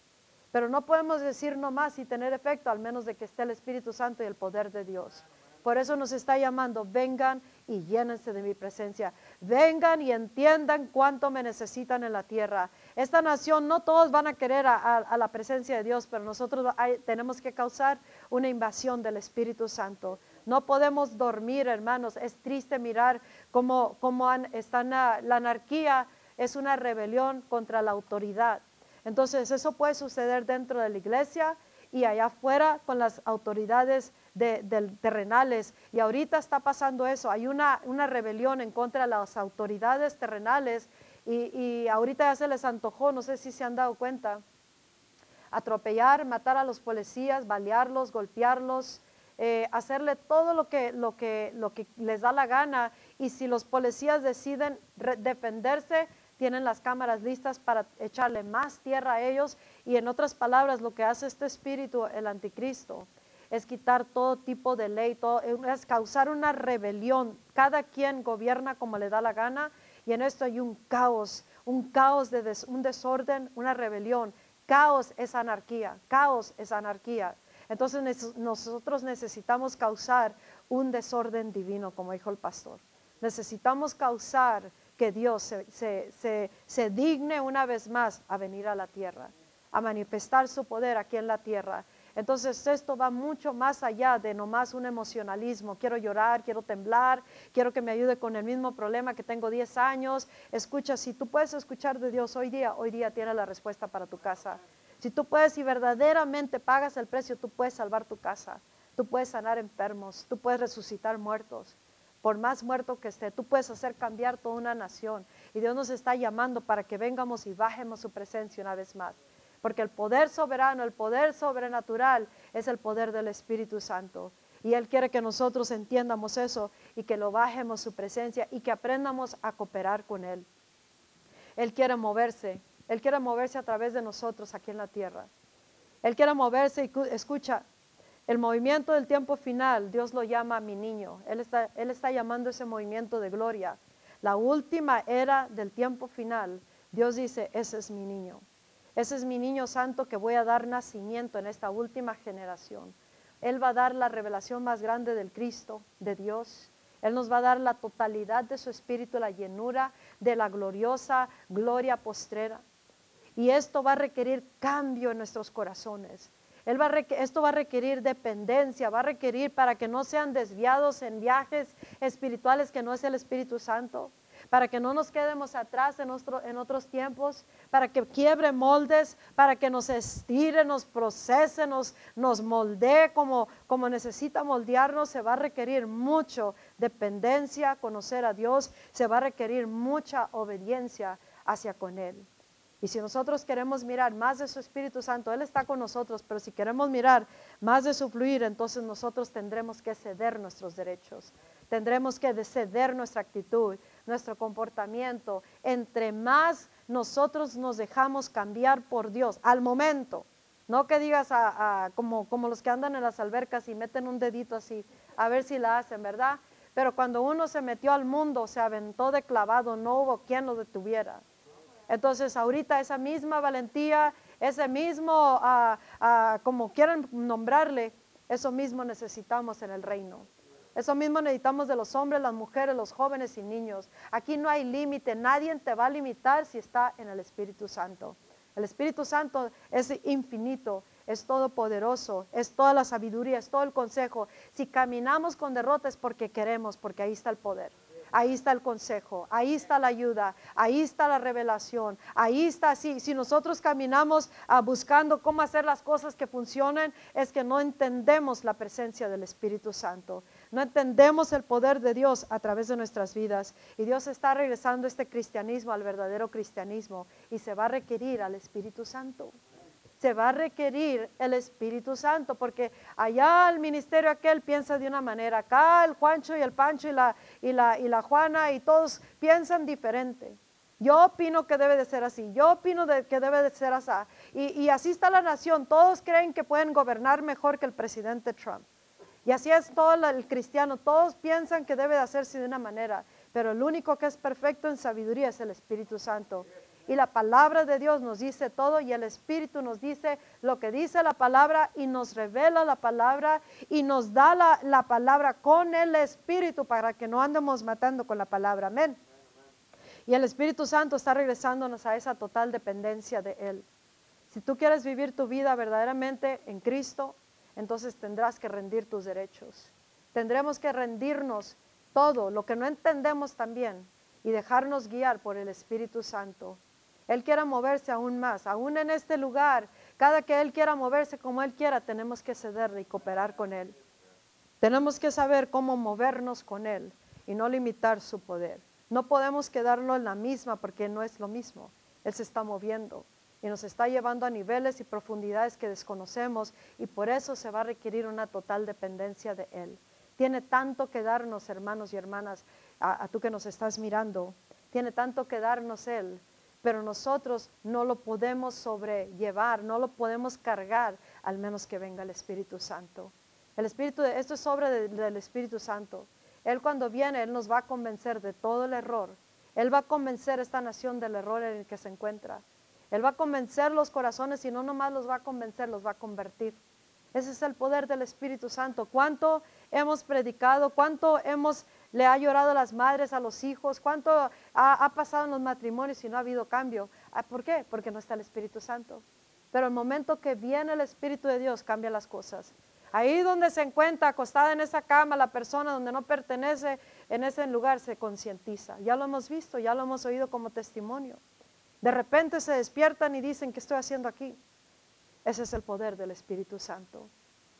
Pero no podemos decir no más y tener efecto, al menos de que esté el Espíritu Santo y el poder de Dios. Por eso nos está llamando, vengan y llénense de mi presencia. Vengan y entiendan cuánto me necesitan en la tierra. Esta nación, no todos van a querer a, la presencia de Dios, pero nosotros tenemos que causar una invasión del Espíritu Santo. No podemos dormir, hermanos. Es triste mirar cómo, cómo están, la anarquía es una rebelión contra la autoridad. Entonces, eso puede suceder dentro de la iglesia y allá afuera con las autoridades de, terrenales. Y ahorita está pasando eso. Hay una, una, rebelión en contra de las autoridades terrenales y, y ahorita ya se les antojó, no sé si se han dado cuenta, atropellar, matar a los policías, balearlos, golpearlos. Eh, hacerle todo lo que, lo, que, lo que les da la gana y si los policías deciden defenderse, tienen las cámaras listas para echarle más tierra a ellos y en otras palabras lo que hace este espíritu, el anticristo, es quitar todo tipo de ley, todo, es causar una rebelión. Cada quien gobierna como le da la gana y en esto hay un caos, un caos de un desorden, una rebelión. Caos es anarquía, caos es anarquía. Entonces nosotros necesitamos causar un desorden divino, como dijo el pastor. Necesitamos causar que Dios se, digne una vez más a venir a la tierra, a manifestar su poder aquí en la tierra. Entonces esto va mucho más allá de nomás un emocionalismo. Quiero llorar, quiero temblar, quiero que me ayude con el mismo problema que tengo 10 años. Escucha, si tú puedes escuchar de Dios hoy día, hoy día tiene la respuesta para tu casa. Si tú puedes y verdaderamente pagas el precio, tú puedes salvar tu casa, tú puedes sanar enfermos, tú puedes resucitar muertos por más muerto que esté, tú puedes hacer cambiar toda una nación. Y Dios nos está llamando para que vengamos y bajemos su presencia una vez más. Porque el poder soberano, el poder sobrenatural es el poder del Espíritu Santo. Y Él quiere que nosotros entiendamos eso y que lo bajemos su presencia y que aprendamos a cooperar con Él. Él quiere moverse, Él quiere moverse a través de nosotros aquí en la tierra. Él quiere moverse y escucha, el movimiento del tiempo final, Dios lo llama mi niño. Él está, él está llamando ese movimiento de gloria. La última era del tiempo final, Dios dice, ese es mi niño. Ese es mi niño santo que voy a dar nacimiento en esta última generación. Él va a dar la revelación más grande del Cristo, de Dios. Él nos va a dar la totalidad de su espíritu, la llenura de la gloriosa gloria postrera. Y esto va a requerir cambio en nuestros corazones esto va a requerir dependencia, va a requerir para que no sean desviados en viajes espirituales que no es el Espíritu Santo, para que no nos quedemos atrás en, otros tiempos, para que quiebre moldes, para que nos estire, nos procese, nos, moldee como, como necesita moldearnos, se va a requerir mucho dependencia, conocer a Dios, se va a requerir mucha obediencia hacia con Él. Y si nosotros queremos mirar más de su Espíritu Santo, Él está con nosotros, pero si queremos mirar más de su fluir, entonces nosotros tendremos que ceder nuestros derechos, tendremos que ceder nuestra actitud, nuestro comportamiento. Entre más nosotros nos dejamos cambiar por Dios al momento, no que digas como, como los que andan en las albercas y meten un dedito así, a ver si la hacen, ¿verdad? Pero cuando uno se metió al mundo, se aventó de clavado, no hubo quien lo detuviera. Entonces, ahorita esa misma valentía, ese mismo, ah, ah, como quieran nombrarle, eso mismo necesitamos en el reino. Eso mismo necesitamos de los hombres, las mujeres, los jóvenes y niños. Aquí no hay límite, nadie te va a limitar si está en el Espíritu Santo. El Espíritu Santo es infinito, es todopoderoso, es toda la sabiduría, es todo el consejo. Si caminamos con derrota es porque queremos, porque ahí está el poder ahí está el consejo, ahí está la ayuda, ahí está la revelación, ahí está, si, si nosotros caminamos ah, buscando cómo hacer las cosas que funcionen, es que no entendemos la presencia del Espíritu Santo, no entendemos el poder de Dios a través de nuestras vidas. Y Dios está regresando este cristianismo al verdadero cristianismo y se va a requerir al Espíritu Santo se va a requerir el Espíritu Santo, porque allá el ministerio aquel piensa de una manera, acá el Juancho y el Pancho y la, y la, y la Juana y todos piensan diferente. Yo opino que debe de ser así, yo opino de que debe de ser así. Y, y así está la nación, todos creen que pueden gobernar mejor que el presidente Trump. Y así es todo el cristiano, todos piensan que debe de hacerse de una manera, pero el único que es perfecto en sabiduría es el Espíritu Santo. Y la palabra de Dios nos dice todo y el Espíritu nos dice lo que dice la palabra y nos revela la palabra y nos da la, la palabra con el Espíritu para que no andemos matando con la palabra. Amén. Y el Espíritu Santo está regresándonos a esa total dependencia de Él. Si tú quieres vivir tu vida verdaderamente en Cristo, entonces tendrás que rendir tus derechos. Tendremos que rendirnos todo lo que no entendemos también y dejarnos guiar por el Espíritu Santo. Él quiera moverse aún más, aún en este lugar. Cada que Él quiera moverse como Él quiera, tenemos que cederle y cooperar con Él. Tenemos que saber cómo movernos con Él y no limitar su poder. No podemos quedarlo en la misma porque no es lo mismo. Él se está moviendo y nos está llevando a niveles y profundidades que desconocemos y por eso se va a requerir una total dependencia de Él. Tiene tanto que darnos, hermanos y hermanas, a, a tú que nos estás mirando, tiene tanto que darnos Él pero nosotros no lo podemos sobrellevar, no lo podemos cargar, al menos que venga el Espíritu Santo. El Espíritu, esto es obra del Espíritu Santo. Él cuando viene, Él nos va a convencer de todo el error. Él va a convencer a esta nación del error en el que se encuentra. Él va a convencer los corazones y no nomás los va a convencer, los va a convertir. Ese es el poder del Espíritu Santo. ¿Cuánto hemos predicado? ¿Cuánto hemos le ha llorado las madres, a los hijos, cuánto ha, pasado en los matrimonios y no ha habido cambio. Ah, ¿Por qué? Porque no está el Espíritu Santo. Pero el momento que viene el Espíritu de Dios cambia las cosas. Ahí donde se encuentra acostada en esa cama la persona donde no pertenece en ese lugar se concientiza. Ya lo hemos visto, ya lo hemos oído como testimonio. De repente se despiertan y dicen, ¿qué estoy haciendo aquí? Ese es el poder del Espíritu Santo.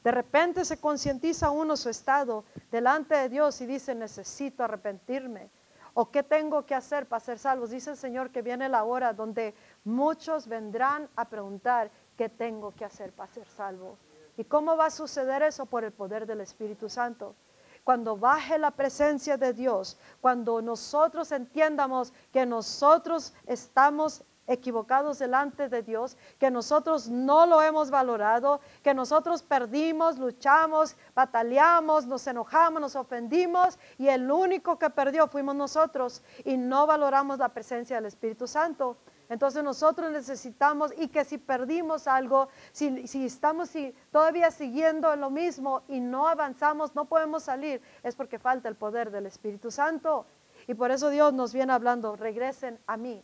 De repente se concientiza uno su estado delante de Dios y dice, necesito arrepentirme. ¿O qué tengo que hacer para ser salvos? Dice el Señor que viene la hora donde muchos vendrán a preguntar, ¿qué tengo que hacer para ser salvo? ¿Y cómo va a suceder eso? Por el poder del Espíritu Santo. Cuando baje la presencia de Dios, cuando nosotros entiendamos que nosotros estamos equivocados delante de Dios, que nosotros no lo hemos valorado, que nosotros perdimos, luchamos, bataleamos, nos enojamos, nos ofendimos y el único que perdió fuimos nosotros y no valoramos la presencia del Espíritu Santo. Entonces nosotros necesitamos y que si perdimos algo, si, si estamos si, todavía siguiendo lo mismo y no avanzamos, no podemos salir, es porque falta el poder del Espíritu Santo. Y por eso Dios nos viene hablando, regresen a mí,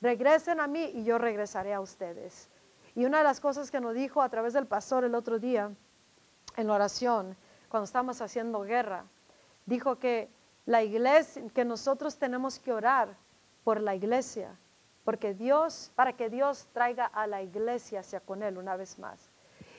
regresen a mí y yo regresaré a ustedes. Y una de las cosas que nos dijo a través del pastor el otro día en la oración, cuando estamos haciendo guerra, dijo que la iglesia, que nosotros tenemos que orar por la iglesia, porque Dios, para que Dios traiga a la iglesia hacia con él una vez más.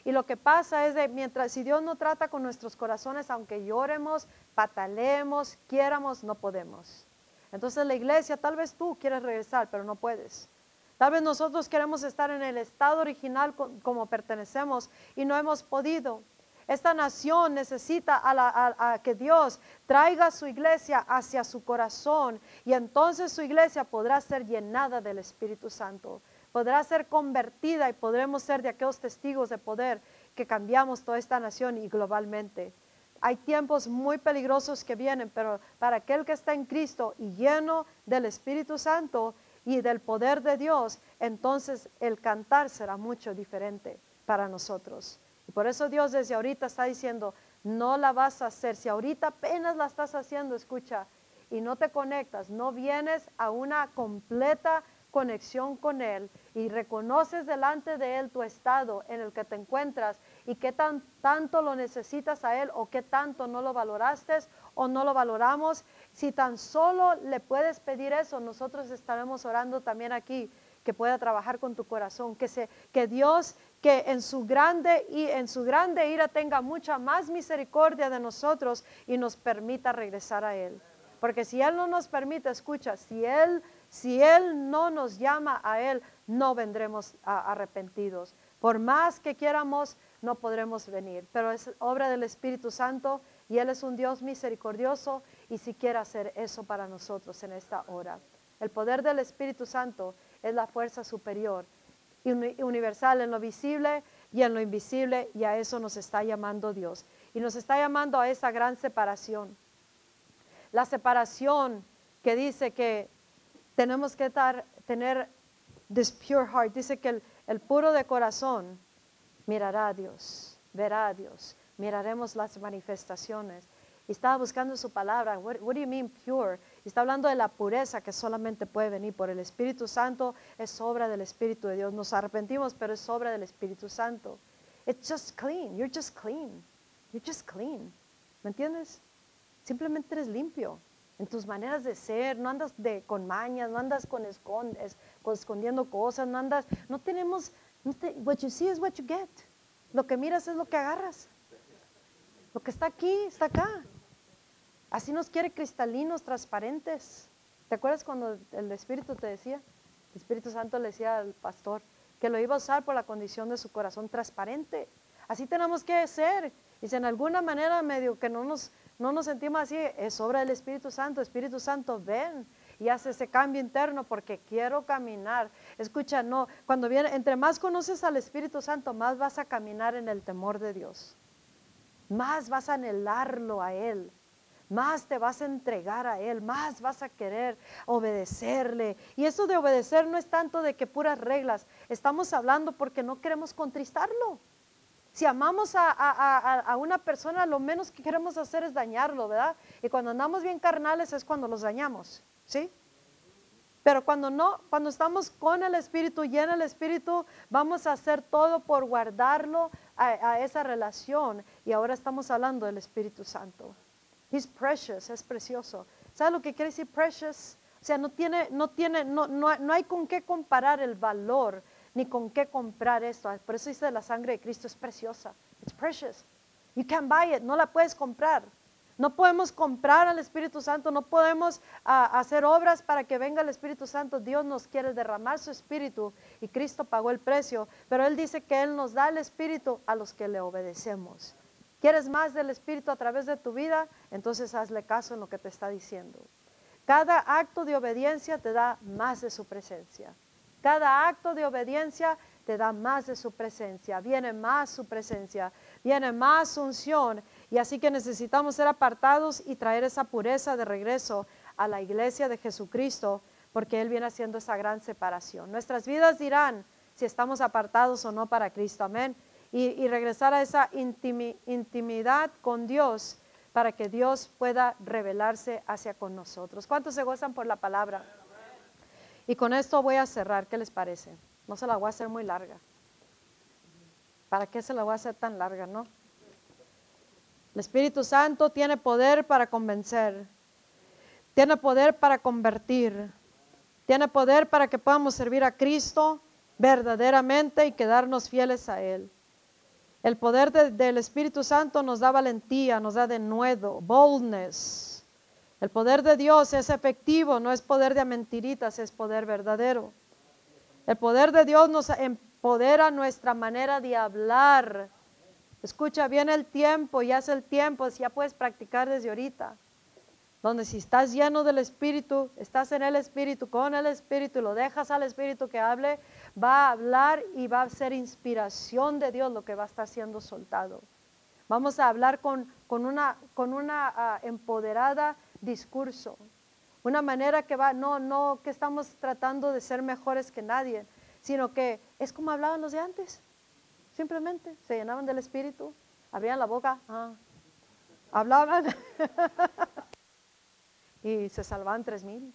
Y lo que pasa es de mientras si Dios no trata con nuestros corazones, aunque lloremos, patalemos, quiéramos, no podemos. Entonces la iglesia, tal vez tú quieres regresar, pero no puedes. Tal vez nosotros queremos estar en el estado original como pertenecemos y no hemos podido. Esta nación necesita a, que Dios traiga su iglesia hacia su corazón y entonces su iglesia podrá ser llenada del Espíritu Santo, podrá ser convertida y podremos ser de aquellos testigos de poder que cambiamos toda esta nación y globalmente. Hay tiempos muy peligrosos que vienen, pero para aquel que está en Cristo y lleno del Espíritu Santo y del poder de Dios, entonces el cantar será mucho diferente para nosotros. Y por eso Dios desde ahorita está diciendo, no la vas a hacer. Si ahorita apenas la estás haciendo, escucha, y no te conectas, no vienes a una completa conexión con Él y reconoces delante de Él tu estado en el que te encuentras y qué tan, tanto lo necesitas a Él o qué tanto no lo valoraste o no lo valoramos, si tan solo le puedes pedir eso, nosotros estaremos orando también aquí que pueda trabajar con tu corazón, que, se, que Dios que en su grande y en su grande ira tenga mucha más misericordia de nosotros y nos permita regresar a él. Porque si él no nos permite, escucha, si él si Él no nos llama a Él, no vendremos arrepentidos. Por más que quieramos, no podremos venir. Pero es obra del Espíritu Santo y Él es un Dios misericordioso y si quiere hacer eso para nosotros en esta hora. El poder del Espíritu Santo es la fuerza superior, universal en lo visible y en lo invisible y a eso nos está llamando Dios. Y nos está llamando a esa gran separación. La separación que dice que tenemos que tener this pure heart. Dice que el puro de corazón mirará a Dios, verá a Dios, miraremos las manifestaciones. Y estaba buscando su palabra. What, what do you mean pure? Está hablando de la pureza que solamente puede venir por el Espíritu Santo. Es obra del Espíritu de Dios. Nos arrepentimos, pero es obra del Espíritu Santo. It's just clean. You're just clean. You're just clean. ¿Me entiendes? Simplemente eres limpio en tus maneras de ser, no andas de, con mañas, no andas con, escondes, con escondiendo cosas, no andas, no tenemos, what you see is what you get. Lo que miras es lo que agarras. Lo que está aquí, está acá. Así nos quiere cristalinos, transparentes. ¿Te acuerdas cuando el Espíritu te decía? El Espíritu Santo le decía al pastor que lo iba a usar por la condición de su corazón transparente. Así tenemos que ser. Y si en alguna manera medio que no nos no nos sentimos así, es obra del Espíritu Santo. Espíritu Santo, ven y hace ese cambio interno porque quiero caminar. Escucha, no, cuando viene, entre más conoces al Espíritu Santo, más vas a caminar en el temor de Dios. Más vas a anhelarlo a Él. Más te vas a entregar a Él, más vas a querer obedecerle. Y eso de obedecer no es tanto de que puras reglas, estamos hablando porque no queremos contristarlo. Si amamos a, una persona, lo menos que queremos hacer es dañarlo, ¿verdad? Y cuando andamos bien carnales es cuando los dañamos, ¿sí? Pero cuando no, cuando estamos con el Espíritu, lleno el Espíritu, vamos a hacer todo por guardarlo a, esa relación. Y ahora estamos hablando del Espíritu Santo. He's precious, es precioso. ¿Sabes lo que quiere decir precious? O sea, no tiene, no tiene, no, no, no hay con qué comparar el valor ni con qué comprar esto. Por eso dice la sangre de Cristo es preciosa. It's precious. You can't buy it, no la puedes comprar. No podemos comprar al Espíritu Santo, no podemos ah, hacer obras para que venga el Espíritu Santo. Dios nos quiere derramar su Espíritu y Cristo pagó el precio, pero Él dice que Él nos da el Espíritu a los que le obedecemos. ¿Quieres más del Espíritu a través de tu vida? Entonces hazle caso en lo que te está diciendo. Cada acto de obediencia te da más de su presencia. Cada acto de obediencia te da más de su presencia, viene más su presencia, viene más unción. Y así que necesitamos ser apartados y traer esa pureza de regreso a la iglesia de Jesucristo, porque Él viene haciendo esa gran separación. Nuestras vidas dirán si estamos apartados o no para Cristo, amén. Y, regresar a esa intimidad con Dios para que Dios pueda revelarse hacia con nosotros. ¿Cuántos se gozan por la palabra? Y con esto voy a cerrar, ¿qué les parece? No se la voy a hacer muy larga. ¿Para qué se la voy a hacer tan larga, no? El Espíritu Santo tiene poder para convencer, tiene poder para convertir, tiene poder para que podamos servir a Cristo verdaderamente y quedarnos fieles a Él. El poder del Espíritu Santo nos da valentía, nos da denuedo, boldness, el poder de Dios es efectivo, no es poder de mentiritas, es poder verdadero. El poder de Dios nos empodera nuestra manera de hablar. Escucha, viene el tiempo, ya es el tiempo, ya puedes practicar desde ahorita. Donde si estás lleno del Espíritu, estás en el Espíritu, con el Espíritu, lo dejas al Espíritu que hable, va a hablar y va a ser inspiración de Dios lo que va a estar siendo soltado. Vamos a hablar con, una, con una ah, empoderada discurso. Una manera que va, no, no que estamos tratando de ser mejores que nadie, sino que es como hablaban los de antes. Simplemente se llenaban del espíritu, abrían la boca, ah, hablaban *laughs* y se salvaban tres mil,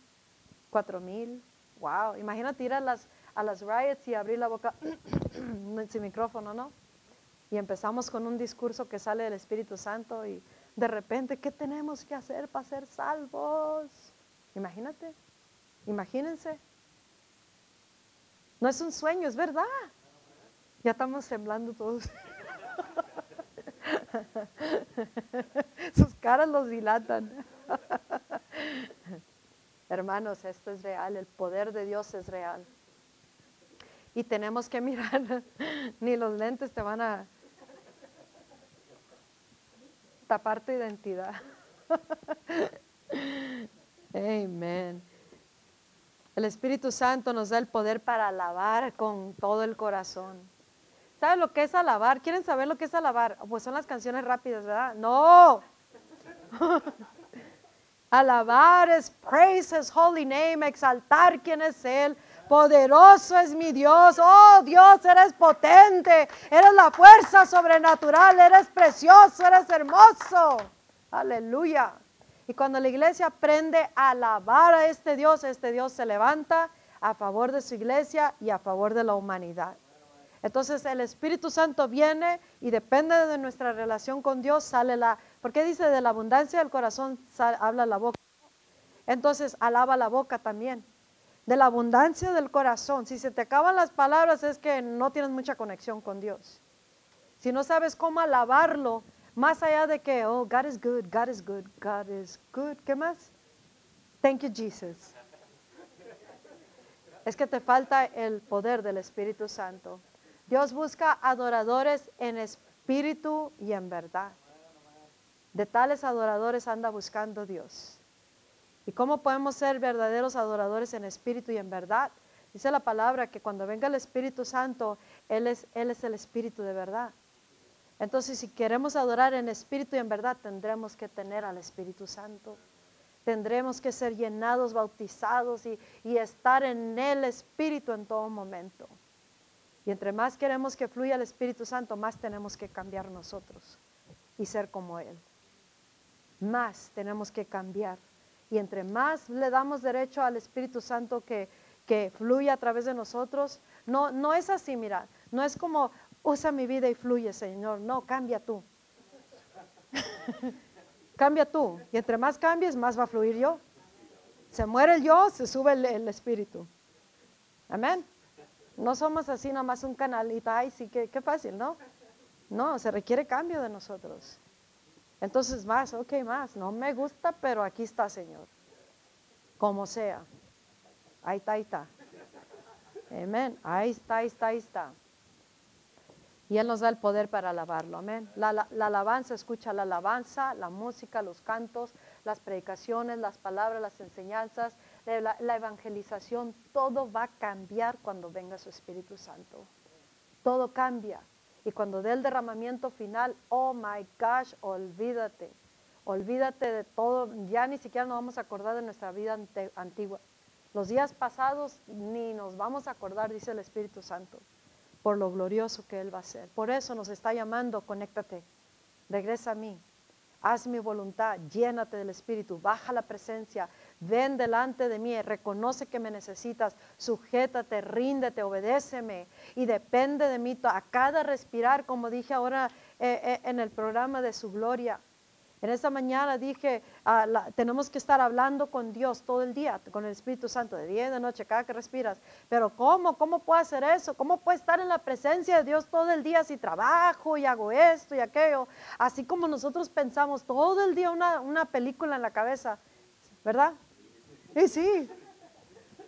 cuatro mil. Wow, imagínate ir a las, a las riots y abrir la boca *clears throat* sin micrófono, ¿no? Y empezamos con un discurso que sale del Espíritu Santo y de repente, ¿qué tenemos que hacer para ser salvos? Imagínate, imagínense. No es un sueño, es verdad. Ya estamos temblando todos. *laughs* Sus caras los dilatan. *laughs* Hermanos, esto es real, el poder de Dios es real. Y tenemos que mirar, *laughs* ni los lentes te van a, tapar tu identidad. Amén. El Espíritu Santo nos da el poder para alabar con todo el corazón. ¿Saben lo que es alabar? ¿Quieren saber lo que es alabar? Pues son las canciones rápidas, ¿verdad? No. *laughs* alabar es praise his holy name, exaltar quién es Él, Poderoso es mi Dios. Oh Dios, eres potente. Eres la fuerza sobrenatural. Eres precioso. Eres hermoso. Aleluya. Y cuando la iglesia aprende a alabar a este Dios, este Dios se levanta a favor de su iglesia y a favor de la humanidad. Entonces el Espíritu Santo viene y depende de nuestra relación con Dios, sale la, porque dice de la abundancia del corazón habla la boca. Entonces alaba la boca también. De la abundancia del corazón. Si se te acaban las palabras es que no tienes mucha conexión con Dios. Si no sabes cómo alabarlo, más allá de que, oh, God is good, God is good, God is good. ¿Qué más? Thank you, Jesus. Es que te falta el poder del Espíritu Santo. Dios busca adoradores en espíritu y en verdad. De tales adoradores anda buscando Dios. ¿Y cómo podemos ser verdaderos adoradores en espíritu y en verdad? Dice la palabra que cuando venga el Espíritu Santo, Él es, Él es el Espíritu de verdad. Entonces, si queremos adorar en espíritu y en verdad, tendremos que tener al Espíritu Santo. Tendremos que ser llenados, bautizados y, y estar en el Espíritu en todo momento. Y entre más queremos que fluya el Espíritu Santo, más tenemos que cambiar nosotros y ser como Él. Más tenemos que cambiar. Y entre más le damos derecho al Espíritu Santo que, que fluya a través de nosotros, no, no es así, mira, no es como usa mi vida y fluye, Señor. No, cambia tú. *laughs* cambia tú. Y entre más cambies, más va a fluir yo. Se muere el yo, se sube el, el Espíritu. Amén. No somos así nomás un canalita, ay, sí, qué, qué fácil, ¿no? No, se requiere cambio de nosotros. Entonces más, ok, más, no me gusta, pero aquí está, Señor. Como sea. Ahí está, ahí está. Amén. Ahí está, ahí está, ahí está. Y Él nos da el poder para alabarlo. Amén. La, la, alabanza, escucha la alabanza, la música, los cantos, las predicaciones, las palabras, las enseñanzas, la, evangelización, todo va a cambiar cuando venga su Espíritu Santo. Todo cambia. Y cuando dé el derramamiento final, oh my gosh, olvídate. Olvídate de todo. Ya ni siquiera nos vamos a acordar de nuestra vida antigua. Los días pasados ni nos vamos a acordar, dice el Espíritu Santo, por lo glorioso que Él va a ser. Por eso nos está llamando, conéctate, regresa a mí, haz mi voluntad, llénate del Espíritu, baja la presencia, ven delante de mí, reconoce que me necesitas, sujétate, ríndete, obedéceme y depende de mí a cada respirar, como dije ahora eh, eh, en el programa de su gloria. En esta mañana dije, ah, tenemos que estar hablando con Dios todo el día, con el Espíritu Santo, de día y de noche, cada que respiras. Pero ¿cómo? ¿Cómo puedo hacer eso? ¿Cómo puedo estar en la presencia de Dios todo el día si trabajo y hago esto y aquello? Así como nosotros pensamos todo el día una, una película en la cabeza, ¿verdad? Y sí,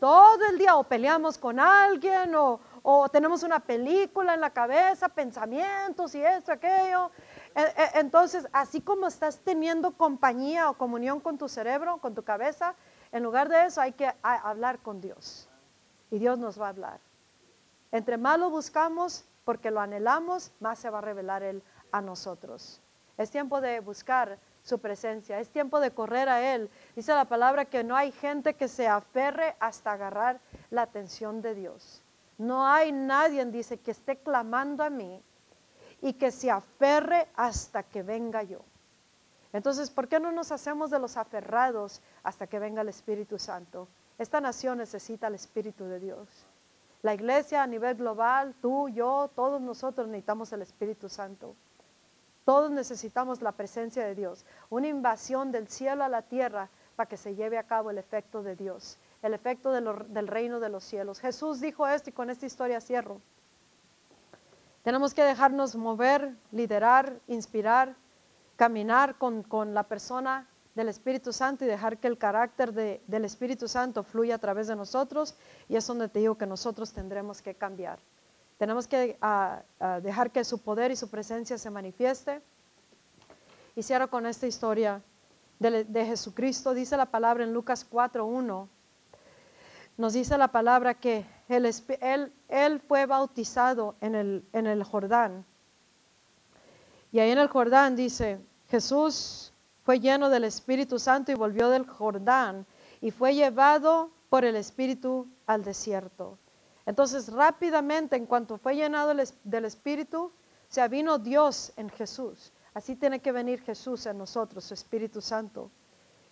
todo el día o peleamos con alguien o, o tenemos una película en la cabeza, pensamientos y esto, aquello. E, e, entonces, así como estás teniendo compañía o comunión con tu cerebro, con tu cabeza, en lugar de eso hay que hablar con Dios. Y Dios nos va a hablar. Entre más lo buscamos, porque lo anhelamos, más se va a revelar Él a nosotros. Es tiempo de buscar su presencia, es tiempo de correr a Él. Dice la palabra que no hay gente que se aferre hasta agarrar la atención de Dios. No hay nadie, dice, que esté clamando a mí y que se aferre hasta que venga yo. Entonces, ¿por qué no nos hacemos de los aferrados hasta que venga el Espíritu Santo? Esta nación necesita el Espíritu de Dios. La iglesia a nivel global, tú, yo, todos nosotros necesitamos el Espíritu Santo. Todos necesitamos la presencia de Dios, una invasión del cielo a la tierra para que se lleve a cabo el efecto de Dios, el efecto del reino de los cielos. Jesús dijo esto y con esta historia cierro. Tenemos que dejarnos mover, liderar, inspirar, caminar con, la persona del Espíritu Santo y dejar que el carácter del Espíritu Santo fluya a través de nosotros. Y es donde te digo que nosotros tendremos que cambiar. Tenemos que ah, ah, dejar que su poder y su presencia se manifieste. Y cierro con esta historia de, de Jesucristo. Dice la palabra en Lucas 4.1 nos dice la palabra que él, fue bautizado en el, en el Jordán. Y ahí en el Jordán dice, Jesús fue lleno del Espíritu Santo y volvió del Jordán y fue llevado por el Espíritu al desierto. Entonces rápidamente, en cuanto fue llenado del Espíritu, se vino Dios en Jesús. Así tiene que venir Jesús en nosotros, su Espíritu Santo.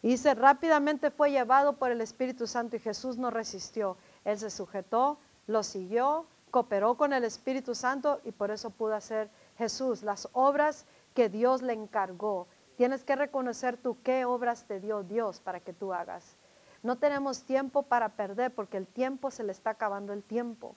Y dice, rápidamente fue llevado por el Espíritu Santo y Jesús no resistió. Él se sujetó, lo siguió, cooperó con el Espíritu Santo y por eso pudo hacer Jesús las obras que Dios le encargó. Tienes que reconocer tú qué obras te dio Dios para que tú hagas. No tenemos tiempo para perder porque el tiempo se le está acabando el tiempo.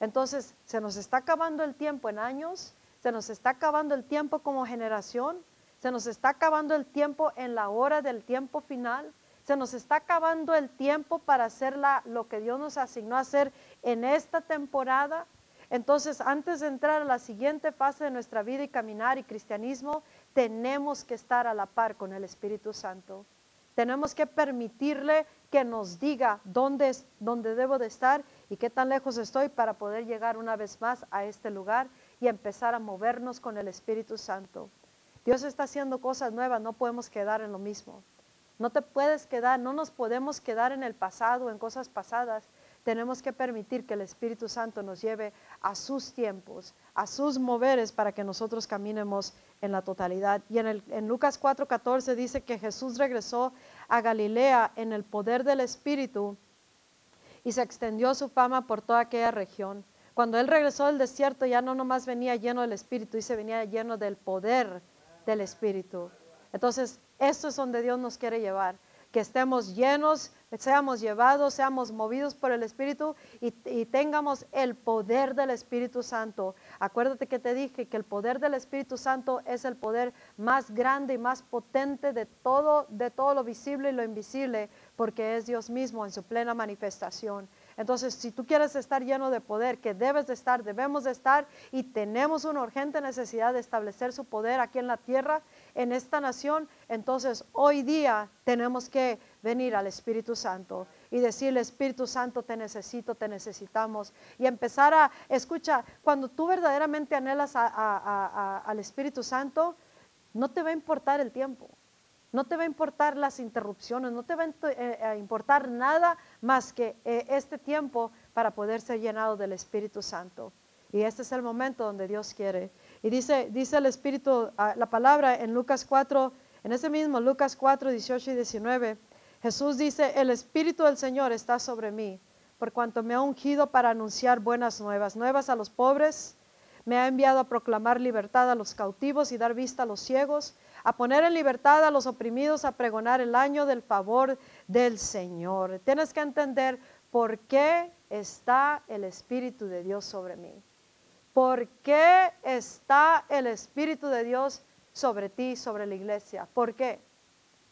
Entonces, se nos está acabando el tiempo en años, se nos está acabando el tiempo como generación, se nos está acabando el tiempo en la hora del tiempo final, se nos está acabando el tiempo para hacer lo que Dios nos asignó a hacer en esta temporada. Entonces, antes de entrar a la siguiente fase de nuestra vida y caminar y cristianismo, tenemos que estar a la par con el Espíritu Santo. Tenemos que permitirle que nos diga dónde, dónde debo de estar y qué tan lejos estoy para poder llegar una vez más a este lugar y empezar a movernos con el Espíritu Santo. Dios está haciendo cosas nuevas, no podemos quedar en lo mismo. No te puedes quedar, no nos podemos quedar en el pasado, en cosas pasadas. Tenemos que permitir que el Espíritu Santo nos lleve a sus tiempos, a sus moveres para que nosotros caminemos en la totalidad. Y en, el, en Lucas 4:14 dice que Jesús regresó a Galilea en el poder del Espíritu y se extendió su fama por toda aquella región. Cuando él regresó del desierto ya no nomás venía lleno del Espíritu, y se venía lleno del poder del Espíritu. Entonces, esto es donde Dios nos quiere llevar, que estemos llenos, seamos llevados, seamos movidos por el Espíritu y, tengamos el poder del Espíritu Santo. Acuérdate que te dije que el poder del Espíritu Santo es el poder más grande y más potente de todo, de todo lo visible y lo invisible, porque es Dios mismo en su plena manifestación. Entonces, si tú quieres estar lleno de poder, que debes de estar, debemos de estar y tenemos una urgente necesidad de establecer su poder aquí en la tierra, en esta nación, entonces hoy día tenemos que venir al Espíritu Santo y decirle, Espíritu Santo, te necesito, te necesitamos. Y empezar a, escucha, cuando tú verdaderamente anhelas al Espíritu Santo, no te va a importar el tiempo. No te va a importar las interrupciones, no te va a eh, importar nada más que eh, este tiempo para poder ser llenado del Espíritu Santo. Y este es el momento donde Dios quiere. Y dice, dice el Espíritu, ah, la palabra en Lucas 4, en ese mismo Lucas 4, 18 y 19, Jesús dice, el Espíritu del Señor está sobre mí, por cuanto me ha ungido para anunciar buenas nuevas, nuevas a los pobres, me ha enviado a proclamar libertad a los cautivos y dar vista a los ciegos, a poner en libertad a los oprimidos, a pregonar el año del favor del Señor. Tienes que entender por qué está el Espíritu de Dios sobre mí. ¿Por qué está el Espíritu de Dios sobre ti, sobre la iglesia? ¿Por qué?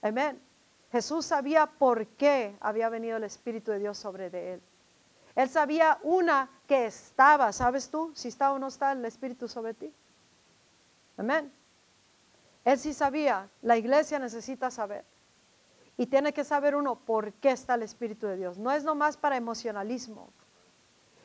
Amén. Jesús sabía por qué había venido el Espíritu de Dios sobre de él. Él sabía una que estaba, ¿sabes tú? Si está o no está el Espíritu sobre ti. Amén. Él sí sabía, la iglesia necesita saber. Y tiene que saber uno por qué está el Espíritu de Dios. No es nomás para emocionalismo,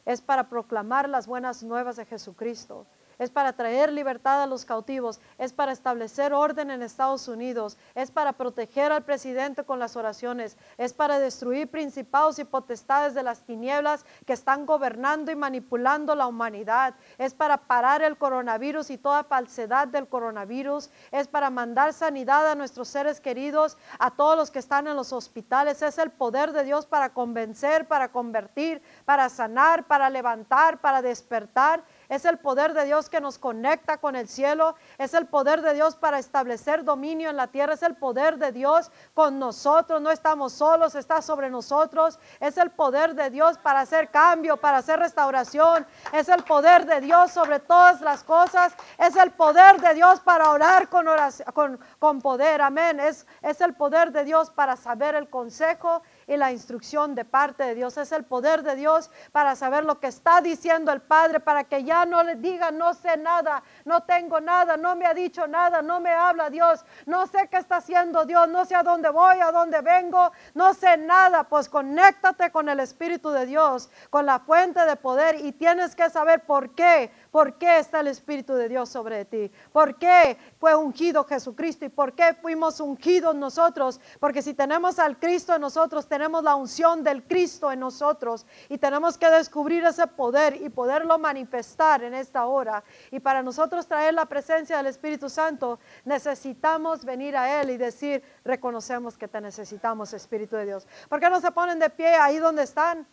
es para proclamar las buenas nuevas de Jesucristo es para traer libertad a los cautivos, es para establecer orden en Estados Unidos, es para proteger al presidente con las oraciones, es para destruir principados y potestades de las tinieblas que están gobernando y manipulando la humanidad, es para parar el coronavirus y toda falsedad del coronavirus, es para mandar sanidad a nuestros seres queridos, a todos los que están en los hospitales, es el poder de Dios para convencer, para convertir, para sanar, para levantar, para despertar es el poder de Dios que nos conecta con el cielo. Es el poder de Dios para establecer dominio en la tierra. Es el poder de Dios con nosotros. No estamos solos, está sobre nosotros. Es el poder de Dios para hacer cambio, para hacer restauración. Es el poder de Dios sobre todas las cosas. Es el poder de Dios para orar con, con, poder. Amén. Es, es el poder de Dios para saber el consejo y la instrucción de parte de Dios. Es el poder de Dios para saber lo que está diciendo el Padre, para que ya no le diga, no sé nada, no tengo nada, no me ha dicho nada, no me habla Dios, no sé qué está haciendo Dios, no sé a dónde voy, a dónde vengo, no sé nada. Pues conéctate con el Espíritu de Dios, con la fuente de poder y tienes que saber por qué ¿Por qué está el Espíritu de Dios sobre ti? ¿Por qué fue ungido Jesucristo? ¿Y por qué fuimos ungidos nosotros? Porque si tenemos al Cristo en nosotros, tenemos la unción del Cristo en nosotros y tenemos que descubrir ese poder y poderlo manifestar en esta hora. Y para nosotros traer la presencia del Espíritu Santo, necesitamos venir a Él y decir, reconocemos que te necesitamos, Espíritu de Dios. ¿Por qué no se ponen de pie ahí donde están?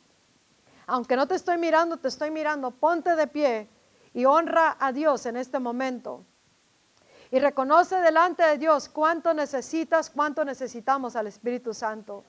Aunque no te estoy mirando, te estoy mirando, ponte de pie y honra a Dios en este momento. Y reconoce delante de Dios cuánto necesitas, cuánto necesitamos al Espíritu Santo.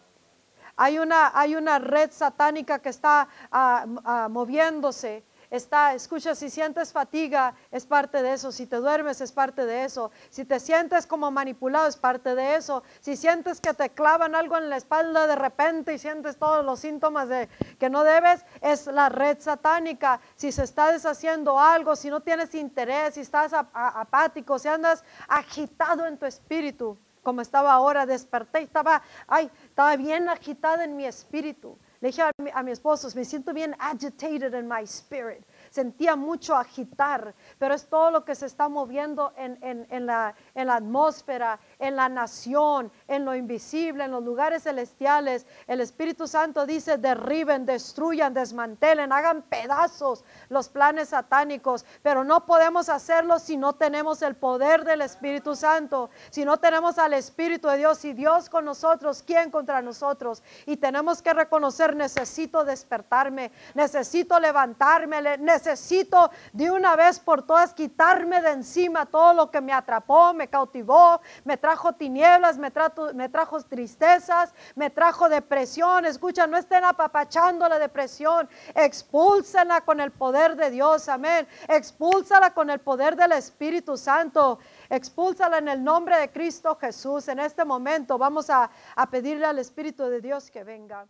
Hay una, hay una red satánica que está ah, moviéndose está, escucha, si sientes fatiga, es parte de eso. Si te duermes, es parte de eso. Si te sientes como manipulado, es parte de eso. Si sientes que te clavan algo en la espalda de repente y sientes todos los síntomas de que no debes, es la red satánica. Si se está deshaciendo algo, si no tienes interés, si estás apático, si andas agitado en tu espíritu, como estaba ahora, desperté y estaba, ay, estaba bien agitada en mi espíritu. Le dije a mi, a esposo, me siento bien agitated in my spirit. Sentía mucho agitar, pero es todo lo que se está moviendo en, la, en la atmósfera, en la nación, en lo invisible, en los lugares celestiales. El Espíritu Santo dice, derriben, destruyan, desmantelen, hagan pedazos los planes satánicos, pero no podemos hacerlo si no tenemos el poder del Espíritu Santo, si no tenemos al Espíritu de Dios y Dios con nosotros, ¿quién contra nosotros? Y tenemos que reconocer, necesito despertarme, necesito levantarme, necesito de una vez por todas quitarme de encima todo lo que me atrapó, me cautivó, me trajo tinieblas, me, me trajo tristezas, me trajo depresión. Escucha, no estén apapachando la depresión, expúlsenla con el poder de Dios, amén. Expúlsala con el poder del Espíritu Santo. Expúlsala en el nombre de Cristo Jesús. En este momento vamos a, a pedirle al Espíritu de Dios que venga.